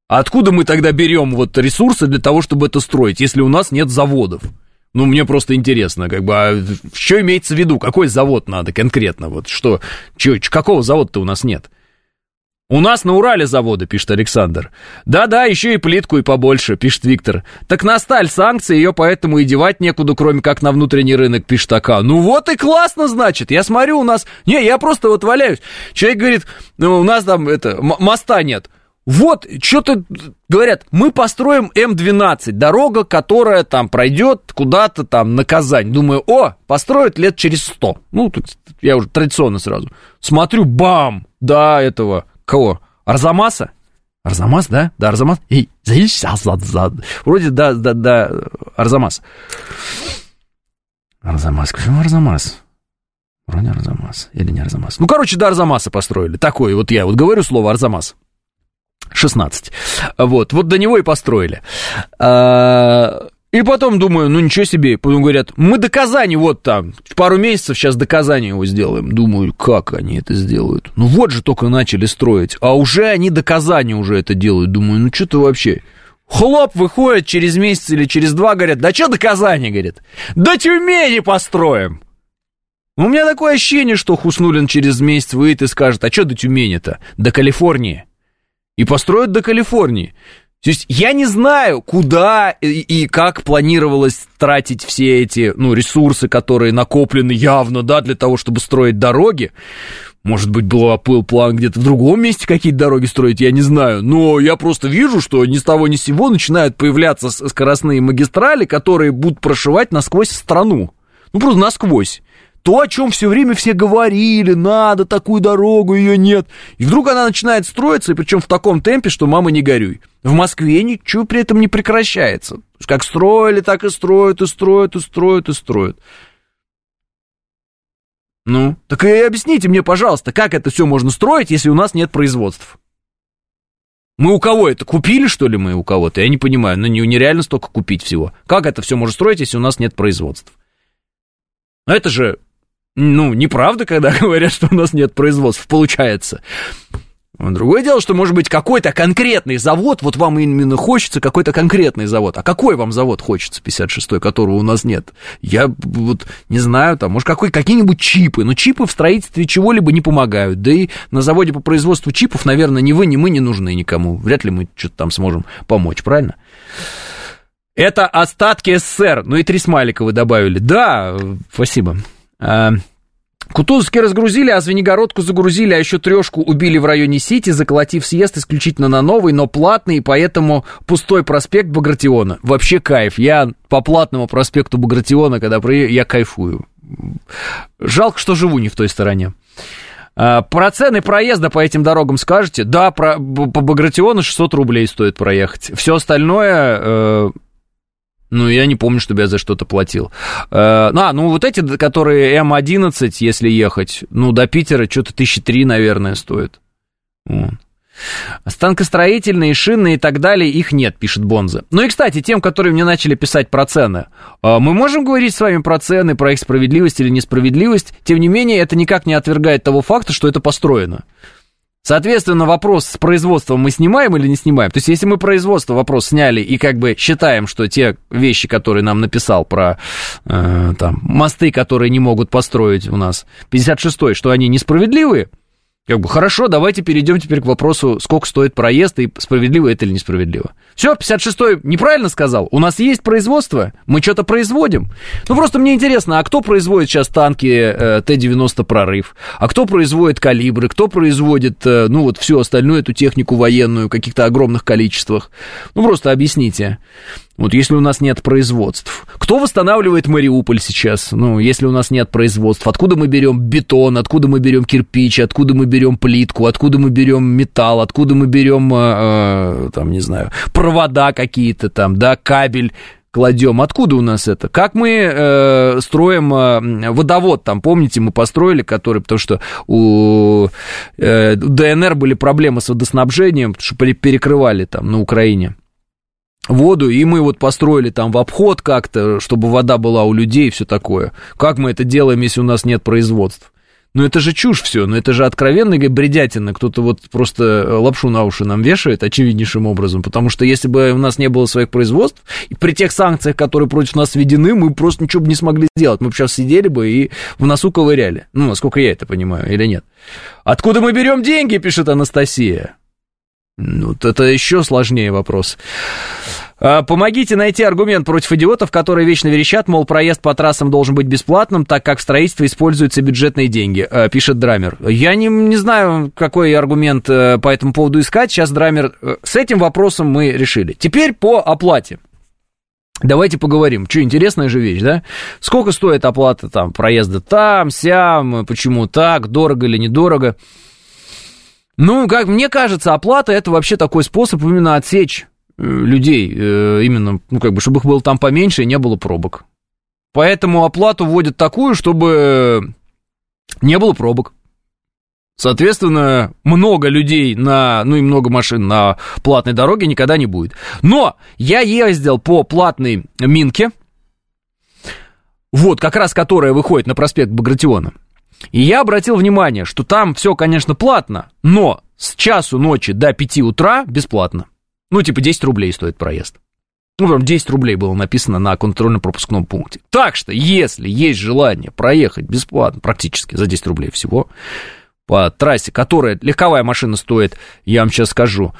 [SPEAKER 2] А откуда мы тогда берем вот ресурсы для того, чтобы это строить, если у нас нет заводов? Ну, мне просто интересно, как бы, а что имеется в виду? Какой завод надо конкретно? Вот что, чё, какого завода-то у нас нет? «У нас на Урале заводы», — пишет Александр. «Да-да, еще и плитку и побольше», — пишет Виктор. «Так на сталь санкции, ее поэтому и девать некуда, кроме как на внутренний рынок», — пишет АК. «Ну вот и классно, значит. Я смотрю, у нас... Не, я просто вот валяюсь. Человек говорит, ну, у нас там это, моста нет. Вот, что-то говорят, мы построим М12, дорога, которая там пройдет куда-то там на Казань. Думаю, о, построят лет через сто. Ну, тут я уже традиционно сразу. Смотрю, бам, да, этого Кого? Арзамаса? Арзамас, да? Да, Арзамас. И вроде да, да, да, Арзамас. Арзамас. Почему Арзамас? Вроде Арзамас. Или не Арзамас. Ну, короче, до Арзамаса построили. Такой вот я вот говорю слово Арзамас. 16. Вот, вот до него и построили. А, и потом думаю, ну ничего себе. Потом говорят, мы до Казани вот там, пару месяцев сейчас до Казани его сделаем. Думаю, как они это сделают? Ну вот же только начали строить, а уже они до Казани уже это делают. Думаю, ну что ты вообще? Хлоп, выходит через месяц или через два, говорят, да что до Казани, говорит? До Тюмени построим. У меня такое ощущение, что Хуснулин через месяц выйдет и скажет, а что до Тюмени-то? До Калифорнии. И построят до Калифорнии. То есть я не знаю, куда и, и как планировалось тратить все эти ну, ресурсы, которые накоплены явно, да, для того, чтобы строить дороги. Может быть, был, был план где-то в другом месте какие-то дороги строить, я не знаю. Но я просто вижу, что ни с того ни с сего начинают появляться скоростные магистрали, которые будут прошивать насквозь страну. Ну, просто насквозь. То, о чем все время все говорили, надо такую дорогу, ее нет. И вдруг она начинает строиться, и причем в таком темпе, что мама не горюй. В Москве ничего при этом не прекращается. Как строили, так и строят, и строят, и строят, и строят. Ну, так и объясните мне, пожалуйста, как это все можно строить, если у нас нет производств? Мы у кого это? Купили, что ли, мы у кого-то? Я не понимаю, ну нереально столько купить всего. Как это все можно строить, если у нас нет производств? Это же, ну, неправда, когда говорят, что у нас нет производств, получается. Другое дело, что может быть какой-то конкретный завод, вот вам именно хочется какой-то конкретный завод. А какой вам завод хочется, 56-й, которого у нас нет? Я вот не знаю, там, может, какой, какие-нибудь чипы. Но чипы в строительстве чего-либо не помогают. Да и на заводе по производству чипов, наверное, ни вы, ни мы не нужны никому. Вряд ли мы что-то там сможем помочь, правильно? Это остатки СССР. Ну и три смайлика вы добавили. Да, спасибо. А, Кутузовский разгрузили, а Звенигородку загрузили, а еще трешку убили в районе Сити, заколотив съезд исключительно на новый, но платный, поэтому пустой проспект Багратиона. Вообще кайф. Я по платному проспекту Багратиона, когда приеду, я кайфую. Жалко, что живу не в той стороне. А, про цены проезда по этим дорогам скажете? Да, про, по Багратиону 600 рублей стоит проехать. Все остальное э, ну, я не помню, чтобы я за что-то платил. Э, ну, а, ну, вот эти, которые М11, если ехать, ну, до Питера что-то тысячи три, наверное, стоит. Станкостроительные, шинные и так далее, их нет, пишет Бонза. Ну и, кстати, тем, которые мне начали писать про цены. Э, мы можем говорить с вами про цены, про их справедливость или несправедливость. Тем не менее, это никак не отвергает того факта, что это построено. Соответственно, вопрос с производством мы снимаем или не снимаем? То есть, если мы производство вопрос сняли и как бы считаем, что те вещи, которые нам написал про э, там, мосты, которые не могут построить у нас 56-й, что они несправедливые, как бы, хорошо, давайте перейдем теперь к вопросу, сколько стоит проезд, и справедливо это или несправедливо. Все, 56-й неправильно сказал. У нас есть производство, мы что-то производим. Ну, просто мне интересно, а кто производит сейчас танки э, Т-90 «Прорыв»? А кто производит калибры? Кто производит, э, ну, вот всю остальную эту технику военную в каких-то огромных количествах? Ну, просто объясните. Вот если у нас нет производств. Кто восстанавливает Мариуполь сейчас? Ну, если у нас нет производств. Откуда мы берем бетон, откуда мы берем кирпич, откуда мы берем плитку, откуда мы берем металл, откуда мы берем, э, э, там, не знаю, провода какие-то там, да, кабель кладем. Откуда у нас это? Как мы э, строим э, водовод там, помните, мы построили, который, потому что у э, ДНР были проблемы с водоснабжением, потому что перекрывали там на Украине воду, и мы вот построили там в обход как-то, чтобы вода была у людей и все такое. Как мы это делаем, если у нас нет производств? Ну это же чушь все, ну это же откровенная бредятина, кто-то вот просто лапшу на уши нам вешает очевиднейшим образом, потому что если бы у нас не было своих производств, и при тех санкциях, которые против нас введены, мы просто ничего бы не смогли сделать, мы бы сейчас сидели бы и в носу ковыряли, ну, насколько я это понимаю, или нет. Откуда мы берем деньги, пишет Анастасия. Ну, это еще сложнее вопрос. А, помогите найти аргумент против идиотов, которые вечно верещат, мол, проезд по трассам должен быть бесплатным, так как в строительстве используются бюджетные деньги, а, пишет Драмер. Я не, не знаю, какой аргумент э, по этому поводу искать. Сейчас Драмер... Э, с этим вопросом мы решили. Теперь по оплате. Давайте поговорим. Что, интересная же вещь, да? Сколько стоит оплата там проезда там, сям, почему так, дорого или недорого? Ну, как мне кажется, оплата это вообще такой способ именно отсечь э, людей, э, именно, ну, как бы, чтобы их было там поменьше и не было пробок. Поэтому оплату вводят такую, чтобы не было пробок. Соответственно, много людей на, ну и много машин на платной дороге никогда не будет. Но я ездил по платной Минке, вот, как раз которая выходит на проспект Багратиона. И я обратил внимание, что там все, конечно, платно, но с часу ночи до 5 утра бесплатно. Ну, типа 10 рублей стоит проезд. Ну, прям 10 рублей было написано на контрольно-пропускном пункте. Так что, если есть желание проехать бесплатно, практически за 10 рублей всего, по трассе, которая, легковая машина стоит, я вам сейчас скажу,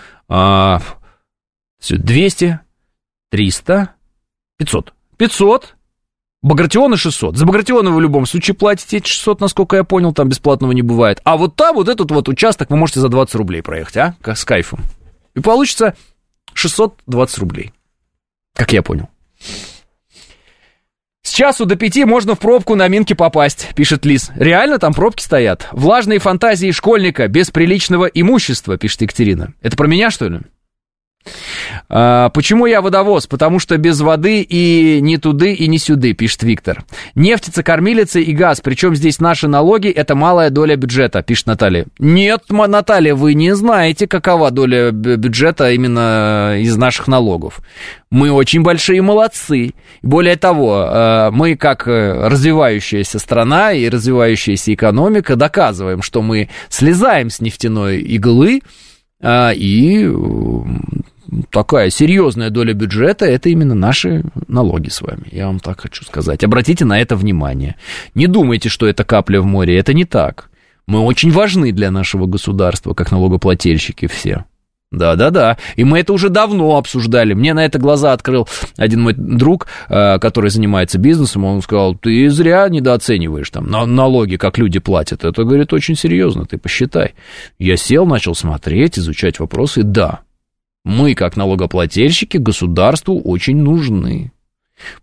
[SPEAKER 2] 200, 300, 500. 500, Багратиона 600. За Багратиона вы в любом случае платите эти 600, насколько я понял, там бесплатного не бывает. А вот там, вот этот вот участок вы можете за 20 рублей проехать, а? С кайфом. И получится 620 рублей. Как я понял. С часу до пяти можно в пробку на Минке попасть, пишет Лис. Реально там пробки стоят. Влажные фантазии школьника без приличного имущества, пишет Екатерина. Это про меня, что ли? А, почему я водовоз? Потому что без воды и не туды, и не сюды, пишет Виктор. Нефтица, кормилица и газ. Причем здесь наши налоги, это малая доля бюджета, пишет Наталья. Нет, Наталья, вы не знаете, какова доля бюджета именно из наших налогов. Мы очень большие молодцы. Более того, э, мы как э, развивающаяся страна и развивающаяся экономика доказываем, что мы слезаем с нефтяной иглы, и такая серьезная доля бюджета это именно наши налоги с вами. Я вам так хочу сказать. Обратите на это внимание. Не думайте, что это капля в море. Это не так. Мы очень важны для нашего государства, как налогоплательщики все. Да-да-да, и мы это уже давно обсуждали. Мне на это глаза открыл один мой друг, э, который занимается бизнесом. Он сказал, ты зря недооцениваешь там налоги, как люди платят. Это, говорит, очень серьезно, ты посчитай. Я сел, начал смотреть, изучать вопросы. Да, мы, как налогоплательщики, государству очень нужны.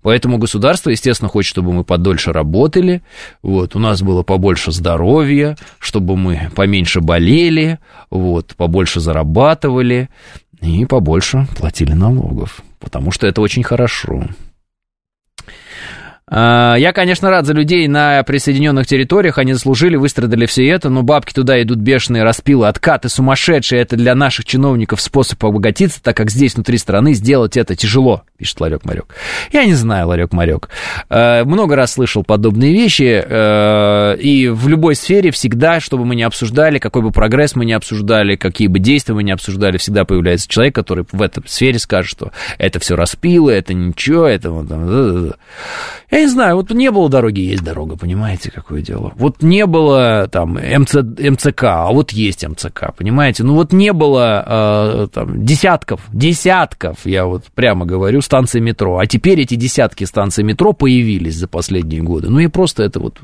[SPEAKER 2] Поэтому государство, естественно, хочет, чтобы мы подольше работали, вот, у нас было побольше здоровья, чтобы мы поменьше болели, вот, побольше зарабатывали и побольше платили налогов, потому что это очень хорошо. А, я, конечно, рад за людей на присоединенных территориях, они заслужили, выстрадали все это, но бабки туда идут бешеные, распилы, откаты сумасшедшие, это для наших чиновников способ обогатиться, так как здесь, внутри страны, сделать это тяжело, пишет Ларек Марек. Я не знаю, Ларек Марек. А, много раз слышал подобные вещи, а, и в любой сфере всегда, чтобы мы не обсуждали, какой бы прогресс мы не обсуждали, какие бы действия мы не обсуждали, всегда появляется человек, который в этой сфере скажет, что это все распилы, это ничего, это. Я не знаю, вот не было дороги, есть дорога, понимаете, какое дело. Вот не было там МЦ, МЦК, а вот есть МЦК, понимаете. Ну вот не было э, там десятков, десятков, я вот прямо говорю, станций метро. А теперь эти десятки станций метро появились за последние годы. Ну и просто это вот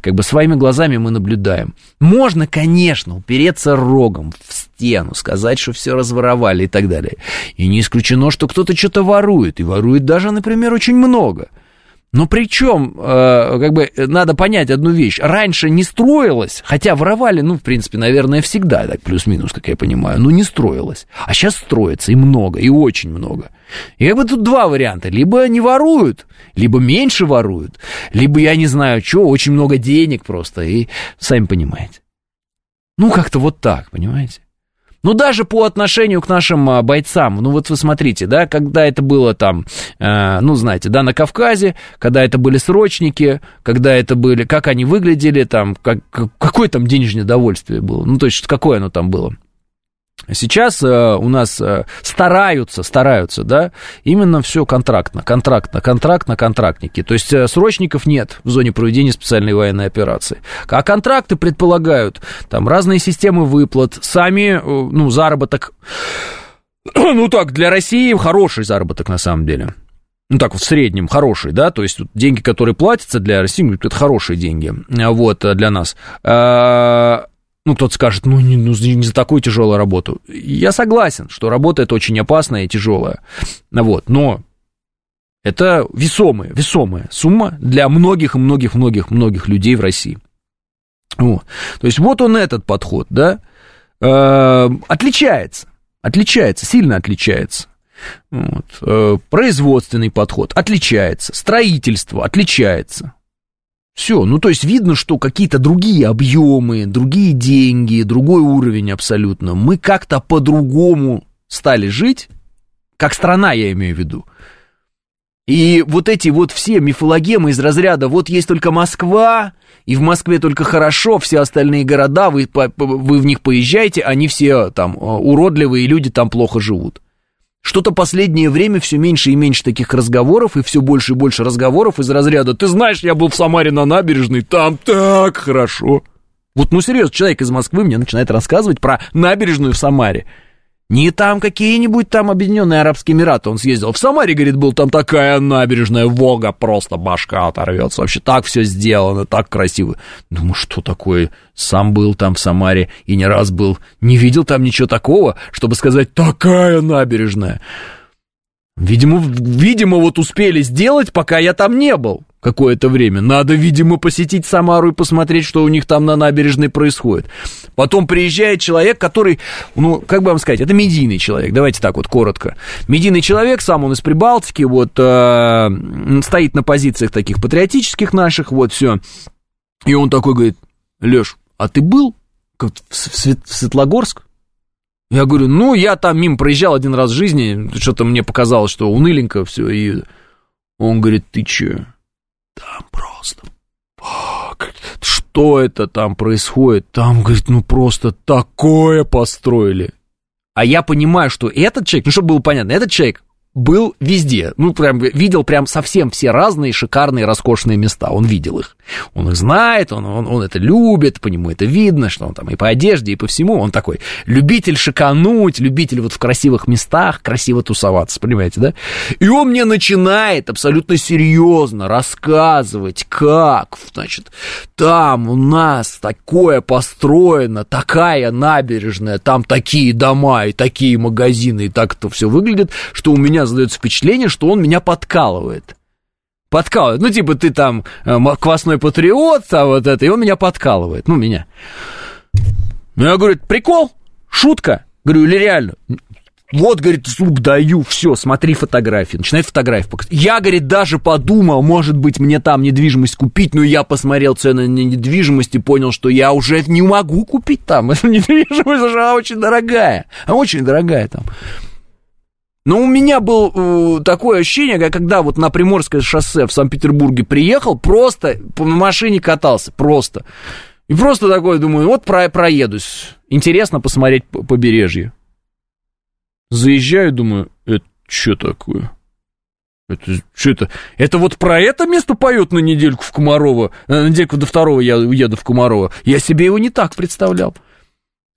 [SPEAKER 2] как бы своими глазами мы наблюдаем. Можно, конечно, упереться рогом в стену, сказать, что все разворовали и так далее. И не исключено, что кто-то что-то ворует, и ворует даже, например, очень много – но причем, э, как бы, надо понять одну вещь. Раньше не строилось, хотя воровали, ну, в принципе, наверное, всегда, так плюс-минус, как я понимаю, но не строилось. А сейчас строится, и много, и очень много. И как бы тут два варианта. Либо не воруют, либо меньше воруют, либо, я не знаю, что, очень много денег просто, и сами понимаете. Ну, как-то вот так, понимаете? Ну, даже по отношению к нашим а, бойцам, ну, вот вы смотрите, да, когда это было там, э, ну, знаете, да, на Кавказе, когда это были срочники, когда это были, как они выглядели, там, как, какое там денежное довольствие было, ну, то есть, какое оно там было. Сейчас э, у нас э, стараются, стараются, да, именно все контрактно, контрактно, контрактно, контрактники. То есть э, срочников нет в зоне проведения специальной военной операции. А контракты предполагают там разные системы выплат, сами, ну, заработок, ну так, для России хороший заработок на самом деле. Ну так, в среднем хороший, да, то есть деньги, которые платятся для России, это хорошие деньги, вот, для нас. Ну, кто-то скажет, ну не, ну, не за такую тяжелую работу. Я согласен, что работа это очень опасная и тяжелая. Вот, но это весомая, весомая сумма для многих и многих-многих-многих людей в России. Вот. То есть вот он этот подход, да, э, отличается, отличается, сильно отличается. Вот. Э, производственный подход отличается, строительство отличается. Все, ну то есть видно, что какие-то другие объемы, другие деньги, другой уровень абсолютно. Мы как-то по-другому стали жить, как страна, я имею в виду. И вот эти вот все мифологемы из разряда «вот есть только Москва», и в Москве только хорошо, все остальные города, вы, вы в них поезжаете, они все там уродливые, и люди там плохо живут. Что-то последнее время все меньше и меньше таких разговоров, и все больше и больше разговоров из разряда «Ты знаешь, я был в Самаре на набережной, там так хорошо». Вот, ну серьезно, человек из Москвы мне начинает рассказывать про набережную в Самаре. Не там какие-нибудь там Объединенные Арабские Эмираты он съездил. В Самаре, говорит, был там такая набережная, Вога, просто башка оторвется. Вообще так все сделано, так красиво. Думаю, что такое? Сам был там в Самаре и не раз был. Не видел там ничего такого, чтобы сказать, такая набережная. Видимо, видимо, вот успели сделать, пока я там не был какое-то время. Надо, видимо, посетить Самару и посмотреть, что у них там на набережной происходит. Потом приезжает человек, который, ну, как бы вам сказать, это медийный человек, давайте так вот коротко. Медийный человек, сам он из Прибалтики, вот, э, стоит на позициях таких патриотических наших, вот, все. И он такой говорит, Леш, а ты был в, Свет, в Светлогорск? Я говорю, ну, я там мимо проезжал один раз в жизни, что-то мне показалось, что уныленько все, и он говорит, ты че? Там просто... Что это там происходит? Там, говорит, ну просто такое построили. А я понимаю, что этот человек, ну, чтобы было понятно, этот человек был везде. Ну, прям видел прям совсем все разные шикарные, роскошные места. Он видел их. Он их знает, он, он, он это любит, по нему это видно, что он там и по одежде, и по всему. Он такой любитель шикануть, любитель вот в красивых местах красиво тусоваться, понимаете, да? И он мне начинает абсолютно серьезно рассказывать, как, значит, там у нас такое построено, такая набережная, там такие дома и такие магазины, и так это все выглядит, что у меня создается впечатление, что он меня подкалывает. Подкалывает. Ну, типа, ты там э, квасной патриот, а вот это, и он меня подкалывает. Ну, меня. Ну, я говорю, прикол? Шутка? Говорю, или реально? Вот, говорит, зуб даю, все, смотри фотографии. Начинает фотографии показывать. Я, говорит, даже подумал, может быть, мне там недвижимость купить, но я посмотрел цены на недвижимость и понял, что я уже не могу купить там. Эта недвижимость, она очень дорогая. Она очень дорогая там. Но у меня было э, такое ощущение, когда вот на Приморское шоссе в Санкт-Петербурге приехал, просто по машине катался, просто. И просто такой, думаю, вот про, проедусь. Интересно посмотреть побережье. Заезжаю, думаю, это что такое? Это что это? Это вот про это место поет на недельку в Комарова? Э, на недельку до второго я уеду в Комарова. Я себе его не так представлял.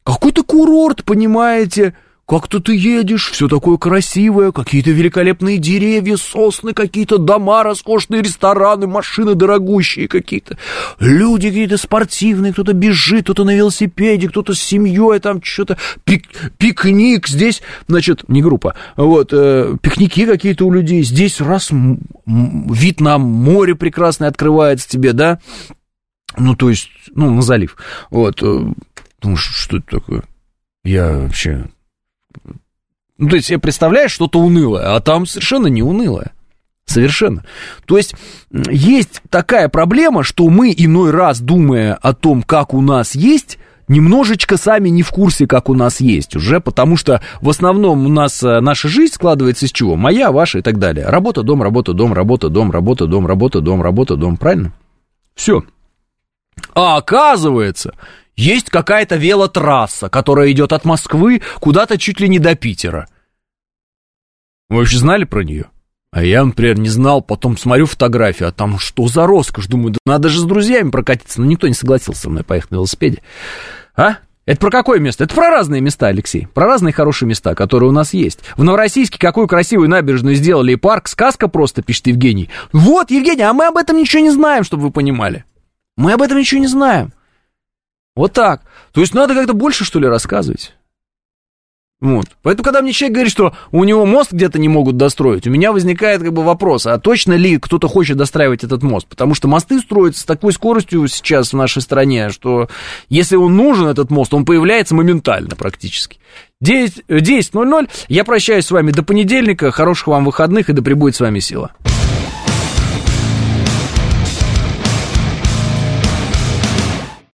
[SPEAKER 2] Какой-то курорт, понимаете? Как-то ты едешь, все такое красивое, какие-то великолепные деревья, сосны, какие-то дома, роскошные рестораны, машины дорогущие какие-то. Люди какие-то спортивные, кто-то бежит, кто-то на велосипеде, кто-то с семьей, там что-то, пик, пикник здесь, значит, не группа, вот, э, пикники какие-то у людей. Здесь раз вид на море прекрасный открывается тебе, да? Ну, то есть, ну, на залив. Вот, ну, что это такое? Я вообще ну, то есть, себе представляешь что-то унылое, а там совершенно не унылое. Совершенно. То есть, есть такая проблема, что мы иной раз, думая о том, как у нас есть, немножечко сами не в курсе, как у нас есть уже, потому что в основном у нас э, наша жизнь складывается из чего? Моя, ваша и так далее. Работа, дом, работа, дом, работа, дом, работа, дом, работа, дом, работа, дом. Правильно? Все. А оказывается, есть какая-то велотрасса, которая идет от Москвы куда-то чуть ли не до Питера. Вы вообще знали про нее? А я, например, не знал, потом смотрю фотографию, а там что за роскошь? Думаю, да надо же с друзьями прокатиться. Но никто не согласился со мной поехать на велосипеде. А? Это про какое место? Это про разные места, Алексей. Про разные хорошие места, которые у нас есть. В Новороссийске какую красивую набережную сделали и парк. Сказка просто, пишет Евгений. Вот, Евгений, а мы об этом ничего не знаем, чтобы вы понимали. Мы об этом ничего не знаем. Вот так. То есть надо как-то больше, что ли, рассказывать. Вот. Поэтому, когда мне человек говорит, что у него мост где-то не могут достроить, у меня возникает как бы вопрос, а точно ли кто-то хочет достраивать этот мост? Потому что мосты строятся с такой скоростью сейчас в нашей стране, что если он нужен, этот мост, он появляется моментально практически. 10.00. 10 Я прощаюсь с вами до понедельника. Хороших вам выходных и да пребудет с вами сила.